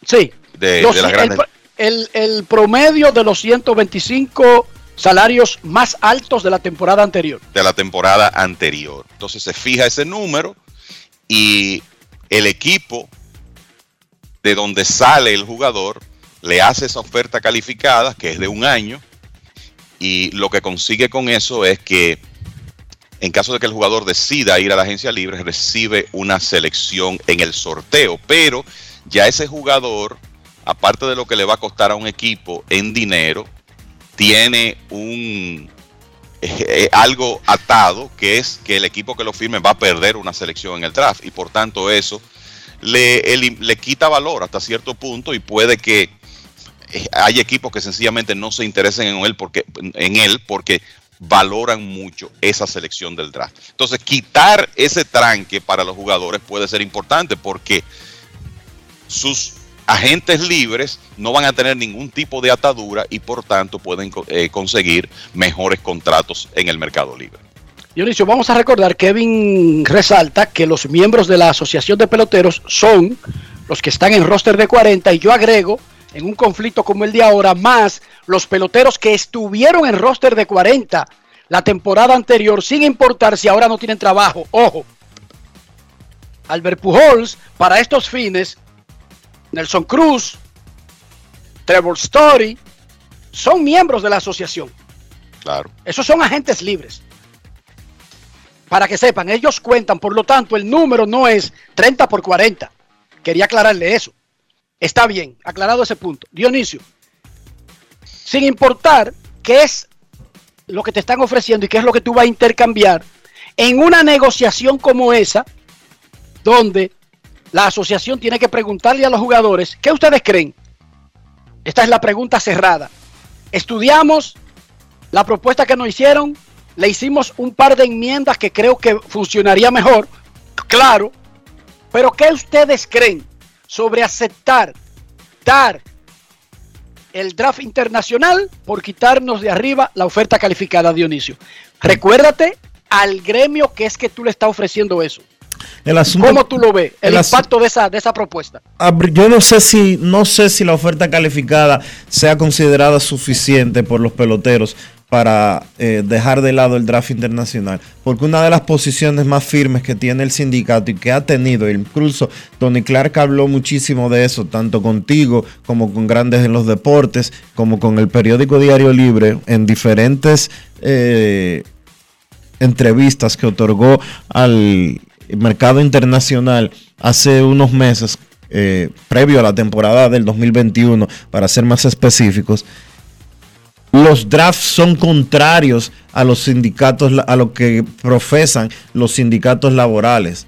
Sí. De, Los- de las el, grandes. el- el promedio de los 125 salarios más altos de la temporada anterior. de la temporada anterior. Entonces se fija ese número y el equipo de donde sale el jugador le hace esa oferta calificada, que es de un año, y lo que consigue con eso es que en caso de que el jugador decida ir a la agencia libre, recibe una selección en el sorteo, pero ya ese jugador, aparte de lo que le va a costar a un equipo en dinero, tiene un eh, eh, algo atado, que es que el equipo que lo firme va a perder una selección en el draft y por tanto eso le, le quita valor hasta cierto punto y puede que eh, hay equipos que sencillamente no se interesen en él porque en él porque valoran mucho esa selección del draft. Entonces, quitar ese tranque para los jugadores puede ser importante porque sus agentes libres no van a tener ningún tipo de atadura y por tanto pueden eh, conseguir mejores contratos en el mercado libre. Dionisio, vamos a recordar, Kevin resalta que los miembros de la Asociación de Peloteros son los que están en roster de 40 y yo agrego en un conflicto como el de ahora, más los peloteros que estuvieron en roster de 40 la temporada anterior, sin importar si ahora no tienen trabajo. Ojo, Albert Pujols, para estos fines, Nelson Cruz, Trevor Story, son miembros de la asociación. Claro. Esos son agentes libres. Para que sepan, ellos cuentan, por lo tanto, el número no es 30 por 40. Quería aclararle eso. Está bien, aclarado ese punto. Dionisio, sin importar qué es lo que te están ofreciendo y qué es lo que tú vas a intercambiar, en una negociación como esa, donde la asociación tiene que preguntarle a los jugadores, ¿qué ustedes creen? Esta es la pregunta cerrada. Estudiamos la propuesta que nos hicieron le hicimos un par de enmiendas que creo que funcionaría mejor, claro, pero ¿qué ustedes creen sobre aceptar, dar el draft internacional por quitarnos de arriba la oferta calificada, Dionisio? Recuérdate al gremio que es que tú le estás ofreciendo eso. El asunto, ¿Cómo tú lo ves? El, impacto de esa, de esa propuesta. Abri- Yo no sé si no sé si la oferta calificada sea considerada suficiente por los peloteros para eh, dejar de lado el draft internacional, porque una de las posiciones más firmes que tiene el sindicato y que ha tenido, incluso Tony Clark habló muchísimo de eso, tanto contigo como con Grandes en los Deportes, como con el periódico Diario Libre, en diferentes eh, entrevistas que otorgó al mercado internacional hace unos meses, eh, previo a la temporada del 2021, para ser más específicos, los drafts son contrarios a los sindicatos, a lo que profesan los sindicatos laborales.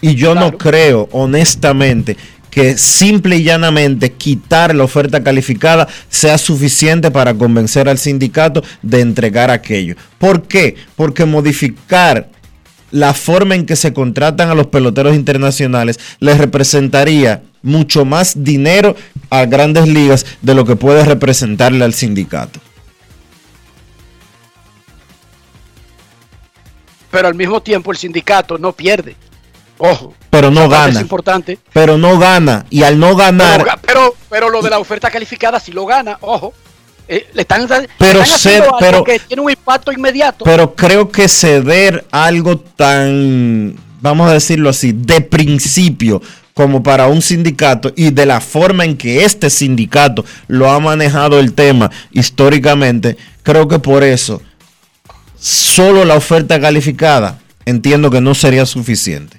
Y yo no creo, honestamente, que simple y llanamente quitar la oferta calificada sea suficiente para convencer al sindicato de entregar aquello. ¿Por qué? Porque modificar la forma en que se contratan a los peloteros internacionales les representaría mucho más dinero a grandes ligas de lo que puede representarle al sindicato. Pero al mismo tiempo el sindicato no pierde. Ojo. Pero no gana. Es importante. Pero no gana. Y al no ganar, ga- pero, pero lo de la oferta calificada sí lo gana, ojo. Eh, le están, le Pero están ser- haciendo algo pero- que tiene un impacto inmediato. pero creo que ceder algo tan, vamos a decirlo así, de principio como para un sindicato y de la forma en que este sindicato lo ha manejado el tema históricamente, creo que por eso solo la oferta calificada entiendo que no sería suficiente.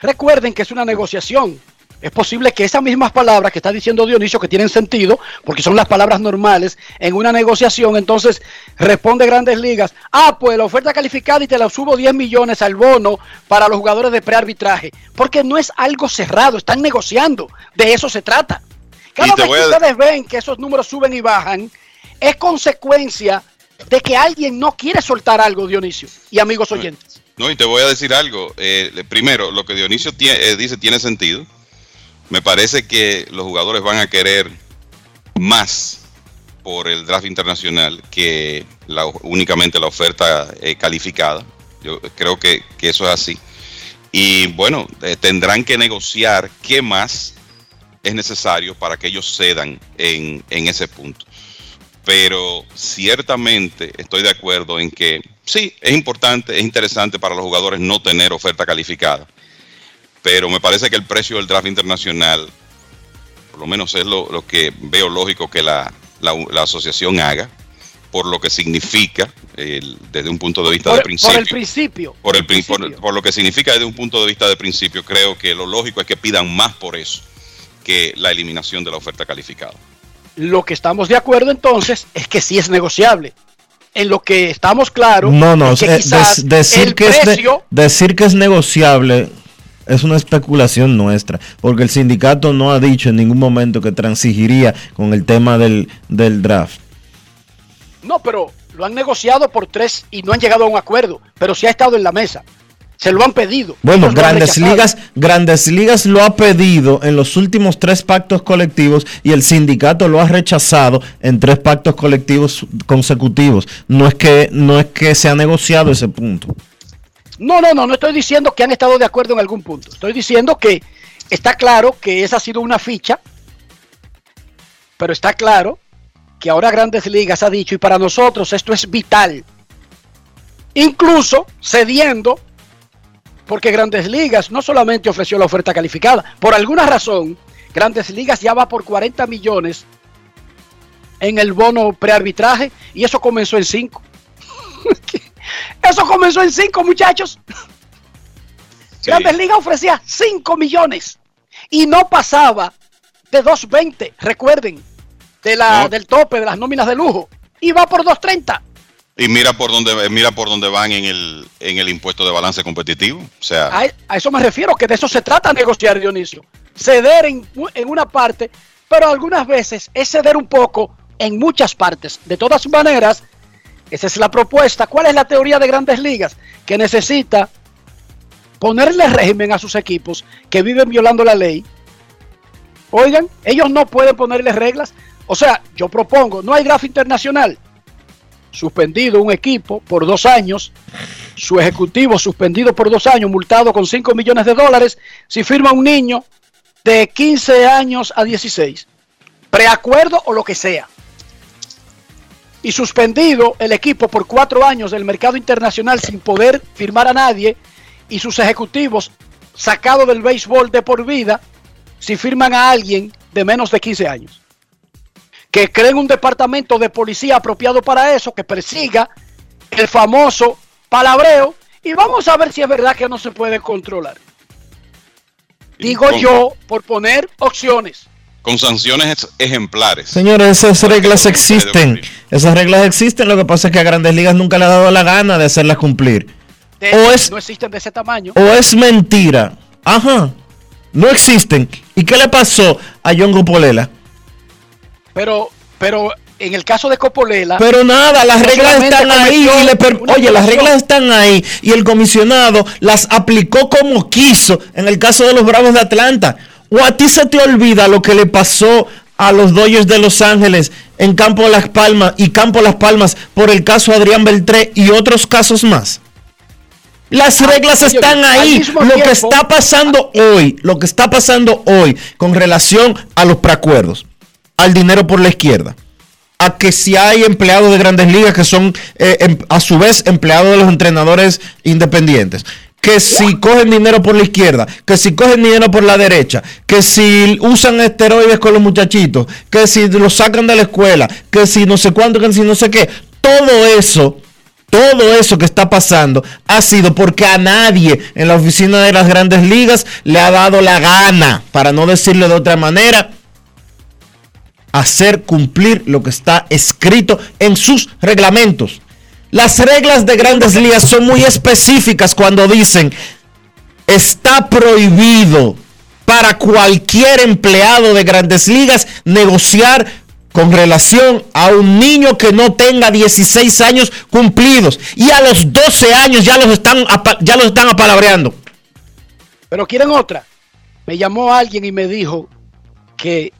Recuerden que es una negociación. Es posible que esas mismas palabras que está diciendo Dionisio, que tienen sentido, porque son las palabras normales en una negociación, entonces responde Grandes Ligas, ah, pues la oferta calificada y te la subo 10 millones al bono para los jugadores de prearbitraje, porque no es algo cerrado, están negociando, de eso se trata. Cada vez que a- ustedes ven que esos números suben y bajan, es consecuencia de que alguien no quiere soltar algo, Dionisio, y amigos oyentes. No, y te voy a decir algo. Eh, primero, lo que Dionisio tie- eh, dice tiene sentido. Me parece que los jugadores van a querer más por el draft internacional que únicamente la oferta eh, calificada. Yo creo que, que eso es así. Y bueno, eh, tendrán que negociar qué más es necesario para que ellos cedan en, en ese punto. Pero ciertamente estoy de acuerdo en que sí, es importante, es interesante para los jugadores no tener oferta calificada. Pero me parece que el precio del draft internacional, por lo menos es lo, lo que veo lógico que la, la- la asociación haga, por lo que significa el- desde un punto de vista Por, de por principio. el principio. Por, el, por, por lo que significa desde un punto de vista de principio, creo que lo lógico es que pidan más por eso que la eliminación de la oferta calificada. Lo que estamos de acuerdo entonces es que sí es negociable. En lo que estamos claros, No, no, es que eh, quizás des- decir, el que es de- decir que es negociable es una especulación nuestra, porque el sindicato no ha dicho en ningún momento que transigiría con el tema del, del draft. no, pero lo han negociado por tres y no han llegado a un acuerdo, pero sí ha estado en la mesa. Se lo han pedido. Bueno, Grandes. Ligas, Grandes Ligas lo ha pedido en los últimos tres pactos colectivos y el sindicato lo ha rechazado en tres pactos colectivos consecutivos. No es que no es que se ha negociado ese punto. No, no, no, no estoy diciendo que han estado de acuerdo en algún punto. Estoy diciendo que está claro que esa ha sido una ficha, pero está claro que ahora Grandes Ligas ha dicho, y para nosotros esto es vital, incluso cediendo, porque Grandes Ligas no solamente ofreció la oferta calificada, por alguna razón, Grandes Ligas ya va por 40 millones en el bono prearbitraje y eso comenzó en 5. Eso comenzó en 5, muchachos. Grandes Ligas ofrecía 5 millones y no pasaba de 2.20, recuerden, de la, No. del tope de las nóminas de lujo. Y va por 2.30. Y mira por dónde mira por dónde van en el en el impuesto de balance competitivo, o sea, A, a eso me refiero, que de eso se trata negociar, Dionisio. Ceder en, en una parte, pero algunas veces es ceder un poco en muchas partes. De todas maneras, Esa es la propuesta. ¿Cuál es la teoría de grandes ligas? Que necesita ponerle régimen a sus equipos que viven violando la ley. Oigan, ellos no pueden ponerle reglas. O sea, yo propongo, no hay gráfico internacional. Suspendido un equipo por dos años, su ejecutivo suspendido por dos años, multado con 5 millones de dólares, si firma un niño de 15 años a 16, preacuerdo o lo que sea. Y suspendido el equipo por cuatro años del mercado internacional sin poder firmar a nadie y sus ejecutivos sacados del béisbol de por vida si firman a alguien de menos de 15 años. Que creen un departamento de policía apropiado para eso, que persiga el famoso palabreo y vamos a ver si es verdad que no se puede controlar. Digo yo por poner opciones. Con sanciones ejemplares. Señores, esas reglas existen. Esas reglas existen. Lo que pasa es que a Grandes Ligas nunca le ha dado la gana de hacerlas cumplir. De- O es- no existen de ese tamaño. O es mentira. Ajá. No existen. ¿Y qué le pasó a John Gopolela? Pero, pero en el caso de Copolela. Pero nada, las no reglas están ahí. cometió Y le per- una Oye, las reglas están ahí. Y el comisionado las aplicó como quiso en el caso de los Bravos de Atlanta. O a ti se te olvida lo que le pasó a los Dodgers de Los Ángeles en Campo Las Palmas y Campo Las Palmas por el caso Adrián Beltré y otros casos más. Las reglas señores, están ahí. Lo que está pasando hoy, lo que está pasando hoy con relación a los preacuerdos, al dinero por la izquierda, a que si hay empleados de grandes ligas que son eh, em- a su vez empleados de los entrenadores independientes. Que si cogen dinero por la izquierda, que si cogen dinero por la derecha, que si usan esteroides con los muchachitos, que si los sacan de la escuela, que si no sé cuánto, que si no sé qué. Todo eso, todo eso que está pasando ha sido porque a nadie en la oficina de las grandes ligas le ha dado la gana, para no decirlo de otra manera, hacer cumplir lo que está escrito en sus reglamentos. Las reglas de grandes ligas son muy específicas cuando dicen está prohibido para cualquier empleado de grandes ligas negociar con relación a un niño que no tenga 16 años cumplidos y a los 12 años ya los están ya los están apalabreando. Pero quieren otra. Me llamó alguien y me dijo que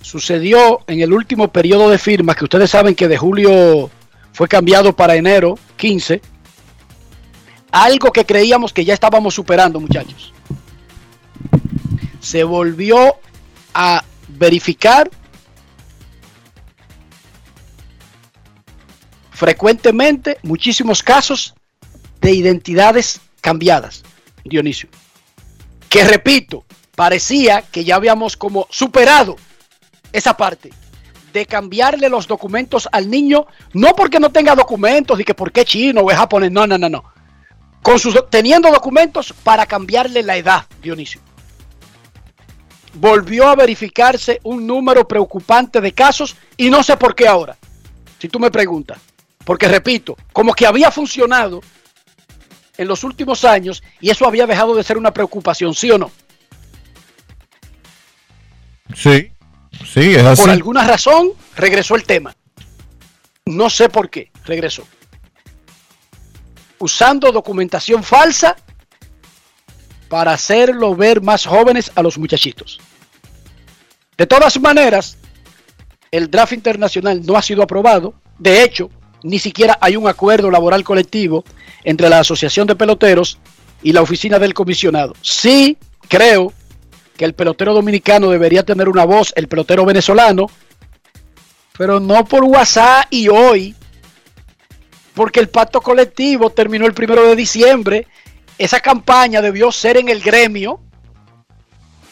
sucedió en el último periodo de firmas, que ustedes saben que de julio fue cambiado para enero 15, algo que creíamos que ya estábamos superando, muchachos. Se volvió a verificar frecuentemente muchísimos casos de identidades cambiadas, Dionisio. Que repito, parecía que ya habíamos como superado esa parte de cambiarle los documentos al niño, no porque no tenga documentos y que porque es chino o es japonés, no, no, no, no. Con sus, teniendo documentos para cambiarle la edad, Dionisio. Volvió a verificarse un número preocupante de casos y no sé por qué ahora, si tú me preguntas. Porque repito, como que había funcionado en los últimos años y eso había dejado de ser una preocupación, ¿sí o no? Sí, sí, es así. Por alguna razón regresó el tema. No sé por qué regresó. Usando documentación falsa para hacerlo ver más jóvenes a los muchachitos. De todas maneras, el draft internacional no ha sido aprobado. De hecho, ni siquiera hay un acuerdo laboral colectivo entre la Asociación de Peloteros y la oficina del comisionado. Sí creo que el pelotero dominicano debería tener una voz, el pelotero venezolano, pero no por WhatsApp y hoy, porque el pacto colectivo terminó el primero de diciembre. Esa campaña debió ser en el gremio,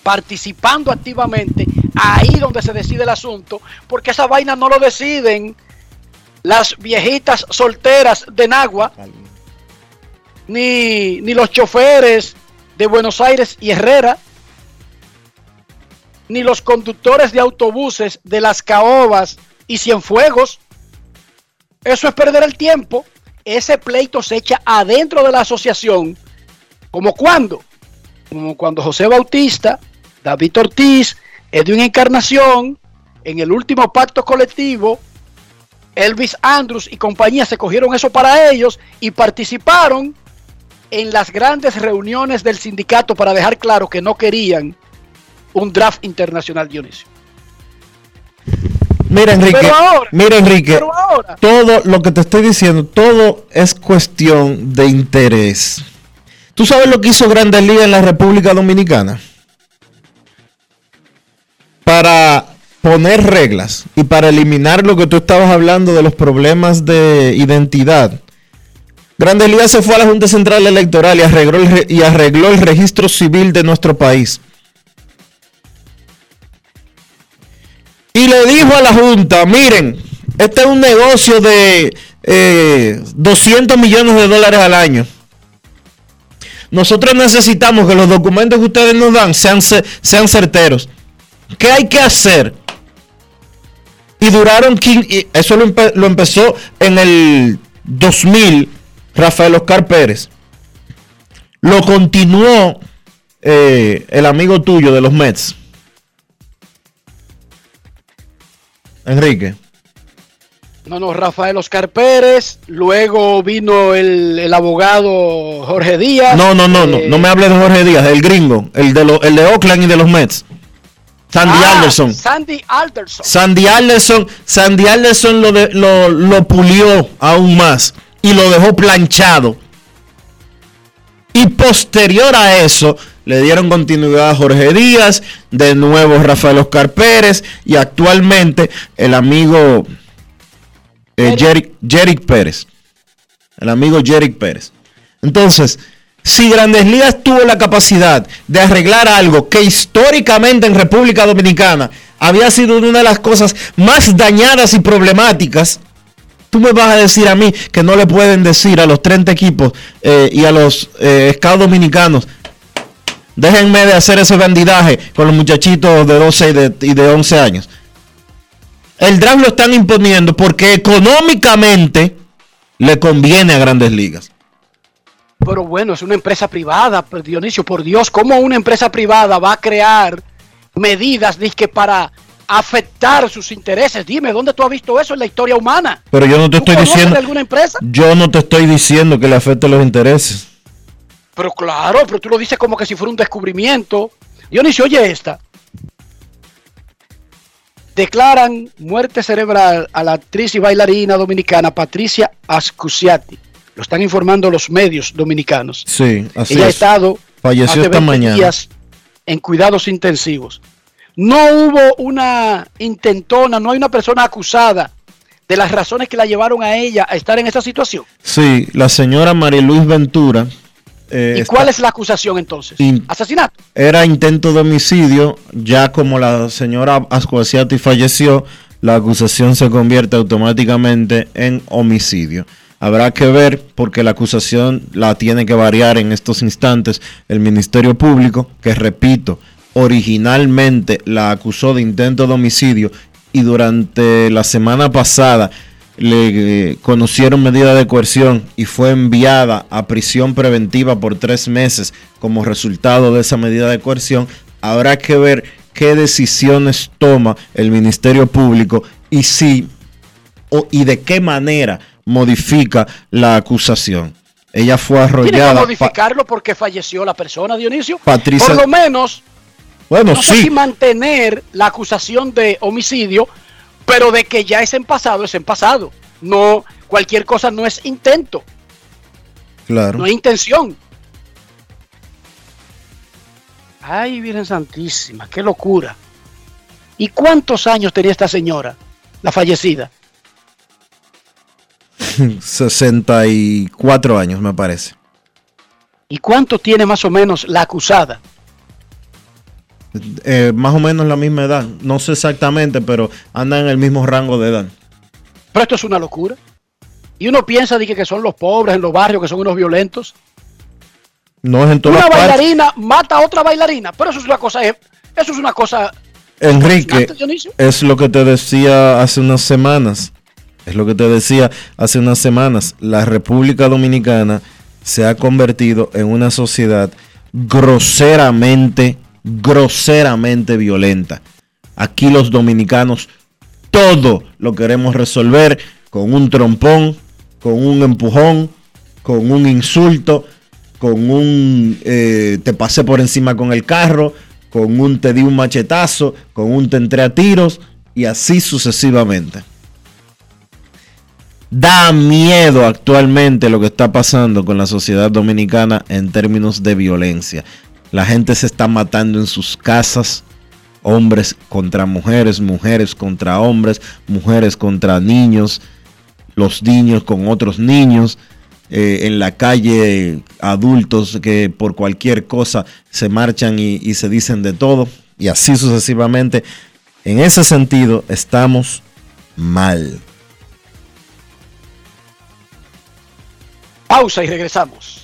participando activamente, ahí donde se decide el asunto, porque esa vaina no lo deciden las viejitas solteras de Nagua, ni, ni los choferes de Buenos Aires y Herrera, ni los conductores de autobuses de las Caobas y Cienfuegos. Eso es perder el tiempo. Ese pleito se echa adentro de la asociación. ¿Como cuando? Como cuando José Bautista, David Ortiz, Edwin Encarnación, en el último pacto colectivo, Elvis Andrews y compañía se cogieron eso para ellos y participaron en las grandes reuniones del sindicato para dejar claro que no querían un draft internacional, Dionisio. Mira, Enrique, Pero ahora- mira, Enrique, pero ahora- todo lo que te estoy diciendo, todo es cuestión de interés. ¿Tú sabes lo que hizo Grandes Ligas en la República Dominicana? Para poner reglas y para eliminar lo que tú estabas hablando de los problemas de identidad. Grandes Ligas se fue a la Junta Central Electoral y arregló el, y arregló el registro civil de nuestro país. Y le dijo a la Junta, miren, este es un negocio de eh, 200 millones de dólares al año. Nosotros necesitamos que los documentos que ustedes nos dan sean, ce- sean certeros. ¿Qué hay que hacer? Y duraron, eso lo, lo empezó en el 2000 Rafael Oscar Pérez. Lo continuó eh, el amigo tuyo de los Mets. Enrique. No, no, Rafael Oscar Pérez, luego vino el, el abogado Jorge Díaz. No, no, no, no, eh, no me hables de Jorge Díaz, el gringo, el de, lo- el de Oakland y de los Mets. Sandy ah, Anderson. Sandy Alderson. Sandy Anderson, Sandy Anderson lo, de- lo, lo pulió aún más y lo dejó planchado. Y posterior a eso, le dieron continuidad a Jorge Díaz, de nuevo Rafael Oscar Pérez y actualmente el amigo eh, Jerick, Jerick Pérez. El amigo Jerick Pérez. Entonces, si Grandes Ligas tuvo la capacidad de arreglar algo que históricamente en República Dominicana había sido una de las cosas más dañadas y problemáticas, tú me vas a decir a mí que no le pueden decir a los 30 equipos eh, y a los eh, dominicanos, déjenme de hacer ese bandidaje con los muchachitos de 12 y de, y de 11 años. El draft lo están imponiendo porque económicamente le conviene a grandes ligas. Pero bueno, es una empresa privada, pero Dionisio, por Dios, ¿cómo una empresa privada va a crear medidas dizque, para afectar sus intereses? Dime, ¿dónde tú has visto eso en la historia humana? Pero yo no te ¿Tú estoy diciendo, de alguna empresa? yo no te estoy diciendo que le afecte los intereses. Pero claro, pero tú lo dices como que si fuera un descubrimiento. Dionisio, oye esta. Declaran muerte cerebral a la actriz y bailarina dominicana Patricia Ascusiati. Lo están informando los medios dominicanos. Sí, así Ella ha es. estado Falleció esta 20 mañana. días en cuidados intensivos. No hubo una intentona, no hay una persona acusada de las razones que la llevaron a ella a estar en esa situación. Sí, la señora Mariluis Ventura eh, ¿Y está- cuál es la acusación entonces? In- Asesinato. era intento de homicidio, ya como la señora Ascuasiati falleció, la acusación se convierte automáticamente en homicidio. Habrá que ver porque la acusación la tiene que variar en estos instantes el Ministerio Público, que repito, originalmente la acusó de intento de homicidio y durante la semana pasada le eh, conocieron medida de coerción y fue enviada a prisión preventiva por tres meses como resultado de esa medida de coerción, habrá que ver qué decisiones toma el Ministerio Público y si o, y de qué manera modifica la acusación. Ella fue Tiene que arrollada. modificarlo porque falleció la persona, Dionisio. Patricia- Por lo menos, bueno, no sé si mantener la acusación de homicidio, pero de que ya es en pasado, es en pasado. No, cualquier cosa no es intento, Claro. no es intención. Ay, Virgen Santísima, qué locura. ¿Y cuántos años tenía esta señora, la fallecida? 64 años, me parece. ¿Y cuánto tiene más o menos la acusada? Eh, más o menos la misma edad. No sé exactamente, pero anda en el mismo rango de edad. Pero esto es una locura. Y uno piensa de que, que son los pobres en los barrios, que son unos violentos. No es en todas Una bailarina mata a otra bailarina, pero eso es una cosa, eso es una cosa. Enrique, es lo que te decía hace unas semanas. Es lo que te decía hace unas semanas. La República Dominicana se ha convertido en una sociedad groseramente, groseramente violenta. Aquí los dominicanos todo lo queremos resolver con un trompón, con un empujón, con un insulto, con un eh, te pasé por encima con el carro, con un te di un machetazo, con un te entré a tiros y así sucesivamente. Da miedo actualmente lo que está pasando con la sociedad dominicana en términos de violencia. La gente se está matando en sus casas, hombres contra mujeres, mujeres contra hombres, mujeres contra niños, los niños con otros niños, eh, en la calle adultos que por cualquier cosa se marchan y, y se dicen de todo, y así sucesivamente. En ese sentido estamos mal. Pausa y regresamos.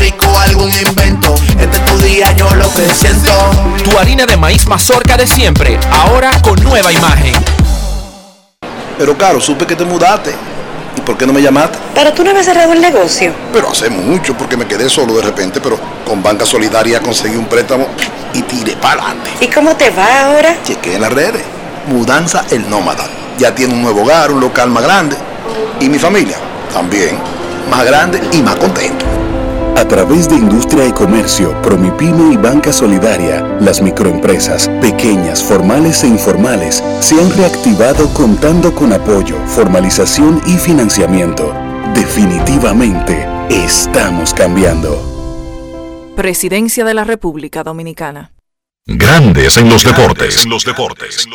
rico, algún invento. Este es tu día, yo lo que siento. Tu harina de maíz mazorca de siempre, ahora con nueva imagen. Pero claro, supe que te mudaste. ¿Y por qué no me llamaste? Pero tú no habías cerrado el negocio. Pero hace mucho porque me quedé solo de repente, pero con Banca Solidaria conseguí un préstamo y tiré para adelante. ¿Y cómo te va ahora? Chequé en las redes. Mudanza el nómada. Ya tiene un nuevo hogar, un local más grande. Y mi familia también. Más grande y más contento. A través de Industria y Comercio, Promipyme y Banca Solidaria, las microempresas, pequeñas, formales e informales, se han reactivado contando con apoyo, formalización y financiamiento. Definitivamente, estamos cambiando. Presidencia de la República Dominicana. Grandes en los deportes. los deportes.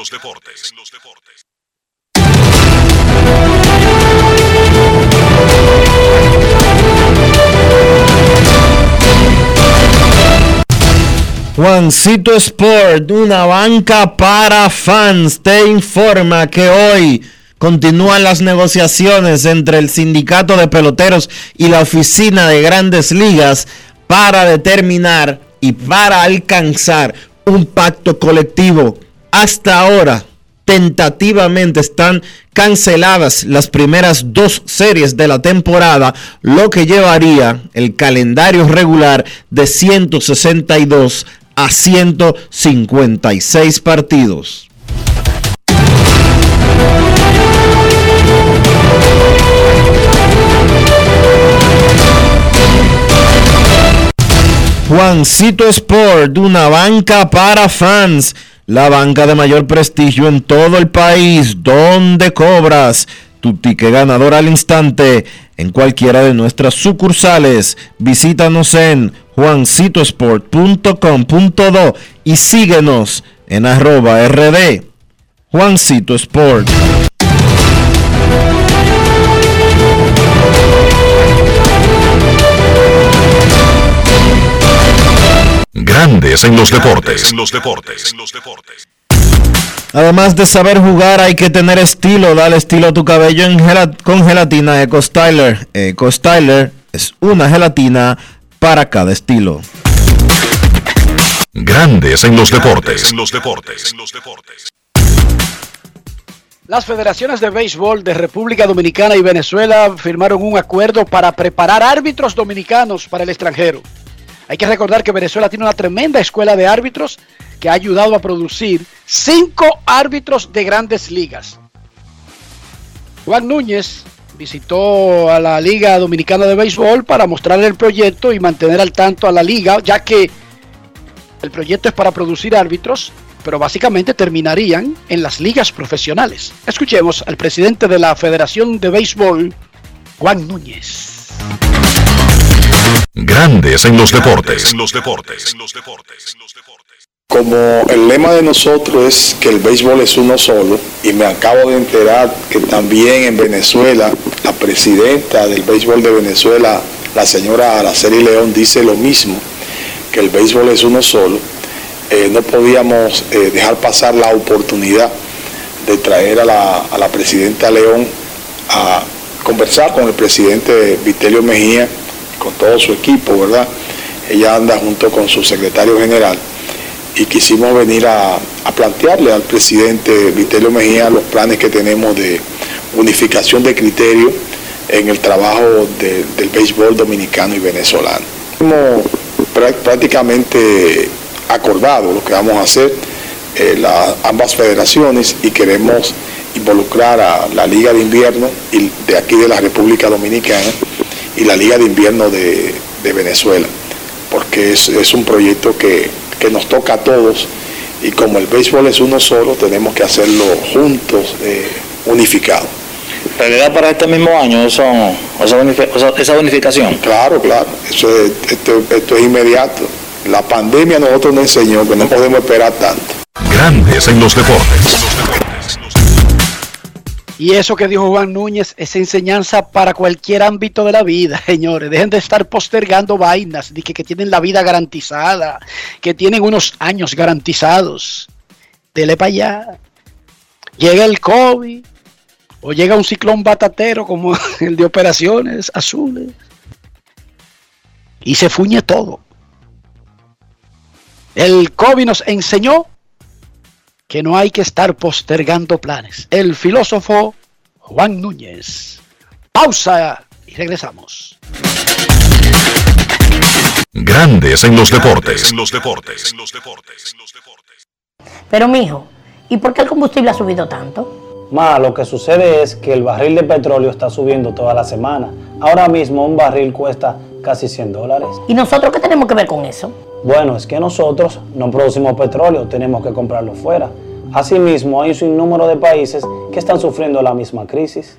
Juancito Sport, una banca para fans, te informa que hoy continúan las negociaciones entre el sindicato de peloteros y la oficina de grandes ligas para determinar y para alcanzar un pacto colectivo. Hasta ahora, tentativamente están canceladas las primeras dos series de la temporada, lo que llevaría el calendario regular de 162 a 156 partidos. Juancito Sport, una banca para fans, la banca de mayor prestigio en todo el país, donde cobras tu ticket ganador al instante en cualquiera de nuestras sucursales. Visítanos en juancitosport.com.do y síguenos en arroba rd Juancito Sport. Grandes en los deportes. los deportes. Además de saber jugar, hay que tener estilo. Dale estilo a tu cabello en con gelatina Eco Styler. Eco Styler es una gelatina para cada estilo. Grandes en los deportes. los deportes. Las federaciones de béisbol de República Dominicana y Venezuela firmaron un acuerdo para preparar árbitros dominicanos para el extranjero. Hay que recordar que Venezuela tiene una tremenda escuela de árbitros que ha ayudado a producir cinco árbitros de grandes ligas. Juan Núñez visitó a la Liga Dominicana de Béisbol para mostrar el proyecto y mantener al tanto a la liga, ya que el proyecto es para producir árbitros, pero básicamente terminarían en las ligas profesionales. Escuchemos al presidente de la Federación de Béisbol, Juan Núñez. Grandes en los deportes. los deportes. Como el lema de nosotros es que el béisbol es uno solo, y me acabo de enterar que también en Venezuela, la presidenta del béisbol de Venezuela, la señora Araceli León, dice lo mismo, que el béisbol es uno solo. eh, no podíamos eh, dejar pasar la oportunidad de traer a la, a la presidenta León a conversar con el presidente Vitelio Mejía, con todo su equipo, ¿verdad? Ella anda junto con su secretario general y quisimos venir a, a plantearle al presidente Vitelio Mejía los planes que tenemos de unificación de criterios en el trabajo de- del béisbol dominicano y venezolano. Hemos prá- prácticamente acordado lo que vamos a hacer eh, la- ambas federaciones y queremos involucrar a la Liga de Invierno y de aquí de la República Dominicana y la Liga de Invierno de, de Venezuela, porque es, es un proyecto que, que nos toca a todos y como el béisbol es uno solo, tenemos que hacerlo juntos, eh, unificados. ¿Realidad para este mismo año son, esa, unifi- esa- esa unificación? Claro, claro, eso es, esto, esto es inmediato. La pandemia nosotros nos enseñó que no podemos esperar tanto. Grandes en los deportes. Y eso que dijo Juan Núñez es enseñanza para cualquier ámbito de la vida, señores. Dejen de estar postergando vainas, de que, que tienen la vida garantizada, que tienen unos años garantizados. Dele para allá. Llega el COVID, o llega un ciclón batatero como el de operaciones azules, y se fuñe todo. El COVID nos enseñó que no hay que estar postergando planes. El filósofo Juan Núñez. Pausa y regresamos. Grandes en los deportes. En los deportes. Pero mijo, ¿y por qué el combustible ha subido tanto? Ma, lo que sucede es que el barril de petróleo está subiendo toda la semana. Ahora mismo un barril cuesta casi 100 dólares. ¿Y nosotros qué tenemos que ver con eso? Bueno, es que nosotros no producimos petróleo, tenemos que comprarlo fuera. Asimismo, hay un sinnúmero de países que están sufriendo la misma crisis.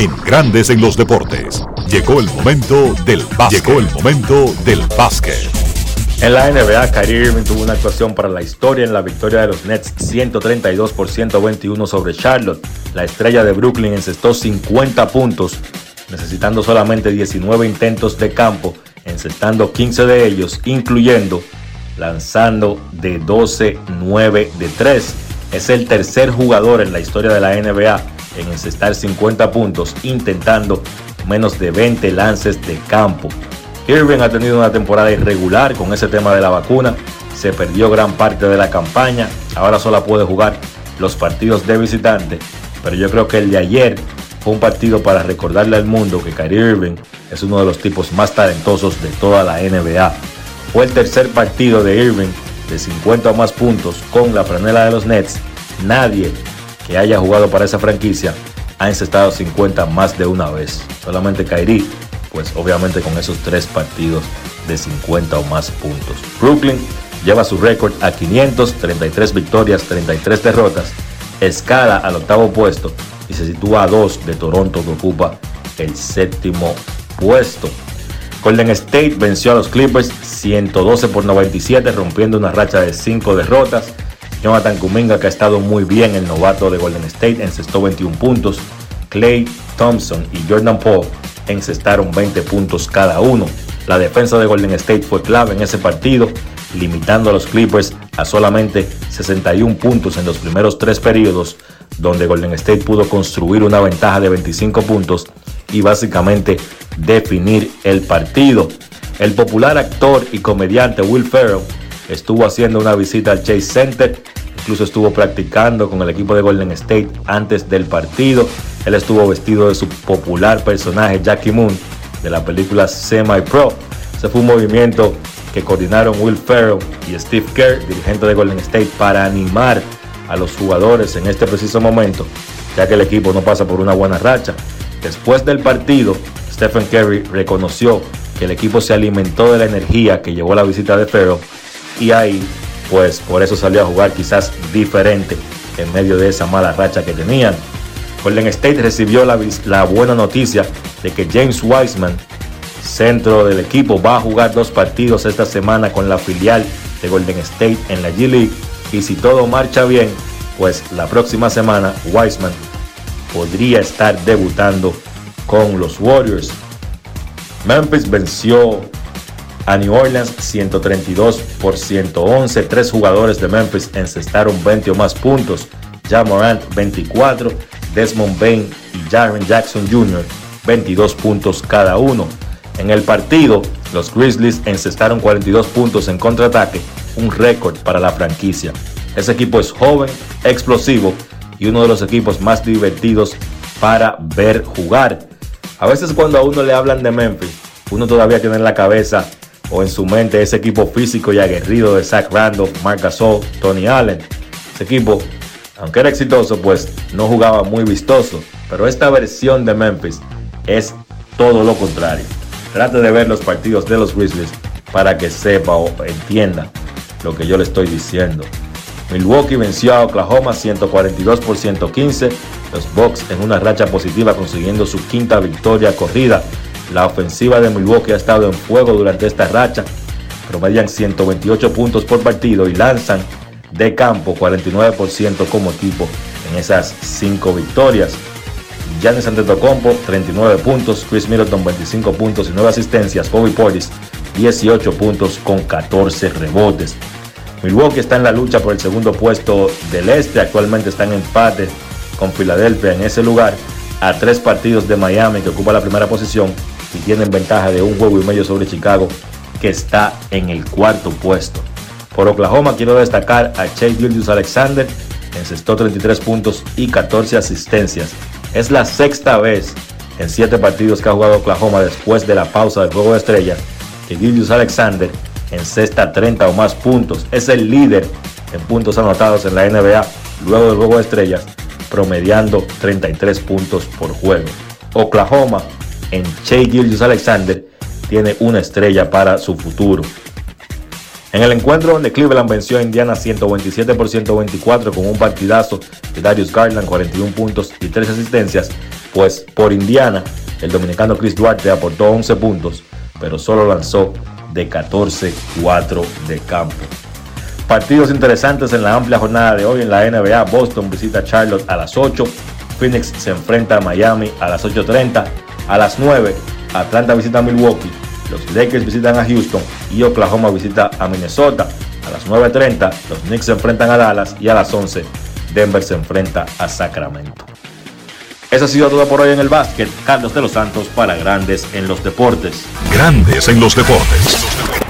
En Grandes en los deportes. Llegó el momento del básquet. Llegó el momento del básquet. En la NBA, Kyrie Irving tuvo una actuación para la historia en la victoria de los Nets 132 por 121 sobre Charlotte. La estrella de Brooklyn encestó 50 puntos, necesitando solamente 19 intentos de campo, encestando 15 de ellos, incluyendo lanzando de 12, 9 de 3. Es el tercer jugador en la historia de la NBA en encestar 50 puntos, intentando menos de 20 lances de campo. Irving ha tenido una temporada irregular con ese tema de la vacuna. Se perdió gran parte de la campaña. Ahora solo puede jugar los partidos de visitante. Pero yo creo que el de ayer fue un partido para recordarle al mundo que Kyrie Irving es uno de los tipos más talentosos de toda la NBA. Fue el tercer partido de Irving de 50 o más puntos con la franela de los Nets. Nadie que haya jugado para esa franquicia ha encestado 50 más de una vez. Solamente Kyrie pues obviamente con esos tres partidos de 50 o más puntos. Brooklyn lleva su récord a 533 victorias, 33 derrotas, escala al octavo puesto y se sitúa a dos de Toronto que ocupa el séptimo puesto. Golden State venció a los Clippers 112 por 97, rompiendo una racha de 5 derrotas. Jonathan Kuminga, que ha estado muy bien, el novato de Golden State, encestó 21 puntos. Clay Thompson y Jordan Poole encestaron 20 puntos cada uno. La defensa de Golden State fue clave en ese partido, limitando a los Clippers a solamente 61 puntos en los primeros tres periodos, donde Golden State pudo construir una ventaja de 25 puntos y básicamente definir el partido. El popular actor y comediante Will Ferrell estuvo haciendo una visita al Chase Center incluso estuvo practicando con el equipo de Golden State antes del partido. Él estuvo vestido de su popular personaje Jackie Moon de la película Semi Pro. Ese fue un movimiento que coordinaron Will Ferrell y Steve Kerr, dirigente de Golden State, para animar a los jugadores en este preciso momento, ya que el equipo no pasa por una buena racha. Después del partido, Stephen Curry reconoció que el equipo se alimentó de la energía que llevó la visita de Ferrell y ahí, pues por eso salió a jugar quizás diferente en medio de esa mala racha que tenían. Golden State recibió la, la buena noticia de que James Wiseman, centro del equipo, va a jugar dos partidos esta semana con la filial de Golden State en la G League y si todo marcha bien, pues la próxima semana Wiseman podría estar debutando con los Warriors. Memphis venció a New Orleans 132 por 111. Tres jugadores de Memphis encestaron 20 o más puntos. Ja Morant 24, Desmond Bain y Jaren Jackson Jr. 22 puntos cada uno. En el partido, los Grizzlies encestaron 42 puntos en contraataque, un récord para la franquicia. Ese equipo es joven, explosivo y uno de los equipos más divertidos para ver jugar. A veces cuando a uno le hablan de Memphis, uno todavía tiene en la cabeza o en su mente ese equipo físico y aguerrido de Zach Randolph, Marc Gasol, Tony Allen. Ese equipo, aunque era exitoso, pues no jugaba muy vistoso. Pero esta versión de Memphis es todo lo contrario. Trate de ver los partidos de los Grizzlies para que sepa o entienda lo que yo le estoy diciendo. Milwaukee venció a Oklahoma 142 por 115. Los Bucks en una racha positiva consiguiendo su quinta victoria corrida. La ofensiva de Milwaukee ha estado en fuego durante esta racha. Promedian 128 puntos por partido y lanzan de campo 49% como equipo en esas cinco victorias. Giannis Antetokounmpo 39 puntos, Chris Middleton 25 puntos y 9 asistencias, Bobby Portis 18 puntos con 14 rebotes. Milwaukee está en la lucha por el segundo puesto del este, actualmente está en empate con Filadelfia en ese lugar, a tres partidos de Miami que ocupa la primera posición y tienen ventaja de un juego y medio sobre Chicago que está en el cuarto puesto. Por Oklahoma quiero destacar a Chase Gildius Alexander, encestó 33 puntos y 14 asistencias. Es la sexta vez en siete partidos que ha jugado Oklahoma después de la pausa del juego de estrellas que Gildius Alexander encesta 30 o más puntos. Es el líder en puntos anotados en la NBA luego del juego de estrellas, promediando 33 puntos por juego. Oklahoma en Shea Gildius Alexander tiene una estrella para su futuro. En el encuentro donde Cleveland venció a Indiana 127 por 124 con un partidazo de Darius Garland 41 puntos y 3 asistencias, pues por Indiana el dominicano Chris Duarte aportó 11 puntos, pero solo lanzó de 14-4 de campo. Partidos interesantes en la amplia jornada de hoy en la NBA. Boston visita Charlotte a las 8. Phoenix se enfrenta a Miami a las 8.30. A las 9, Atlanta visita a Milwaukee. Los Lakers visitan a Houston y Oklahoma visita a Minnesota. A las 9.30, los Knicks se enfrentan a Dallas y a las 11, Denver se enfrenta a Sacramento. Eso ha sido todo por hoy en el básquet. Carlos de los Santos para Grandes en los Deportes. Grandes en los deportes.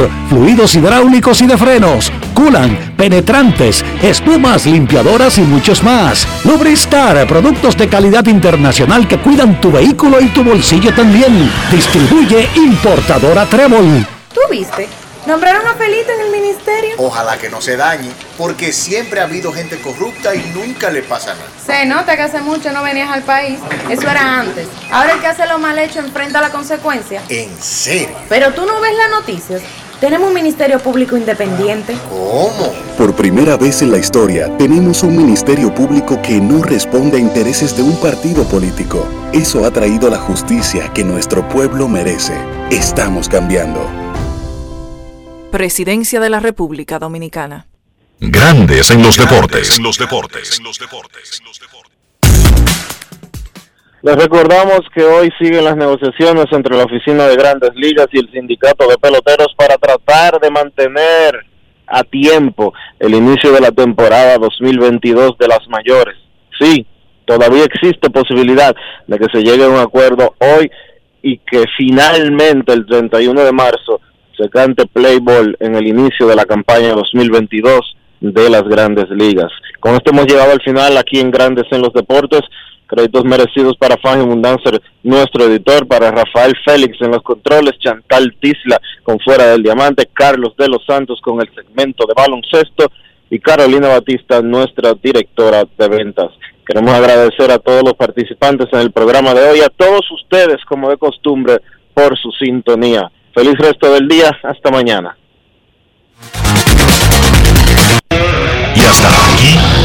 fluidos hidráulicos y de frenos, culan, penetrantes, espumas, limpiadoras y muchos más. Lubristar, productos de calidad internacional que cuidan tu vehículo y tu bolsillo también. Distribuye importadora Trébol. ¿Tú viste? Nombraron a Felito en el ministerio. Ojalá que no se dañe, porque siempre ha habido gente corrupta y nunca le pasa nada. Se nota que hace mucho no venías al país. Eso era antes. Ahora el que hace lo mal hecho enfrenta la consecuencia. ¿En serio? Pero tú no ves las noticias. Tenemos un ministerio público independiente. ¿Cómo? Por primera vez en la historia, tenemos un ministerio público que no responde a intereses de un partido político. Eso ha traído la justicia que nuestro pueblo merece. Estamos cambiando. Presidencia de la República Dominicana. Grandes en los deportes. En los deportes. Les recordamos que hoy siguen las negociaciones entre la Oficina de Grandes Ligas y el Sindicato de Peloteros para tratar de mantener a tiempo el inicio de la temporada 2022 de las mayores. Sí, todavía existe posibilidad de que se llegue a un acuerdo hoy y que finalmente el 31 de marzo se cante play en el inicio de la campaña 2022 de las grandes ligas. Con esto hemos llegado al final aquí en Grandes en los Deportes. Créditos merecidos para Fangio Mundancer, nuestro editor, para Rafael Félix en los controles, Chantal Tisla con Fuera del Diamante, Carlos de los Santos con el segmento de baloncesto y Carolina Batista, nuestra directora de ventas. Queremos agradecer a todos los participantes en el programa de hoy, a todos ustedes, como de costumbre, por su sintonía. Feliz resto del día, hasta mañana. Y hasta aquí,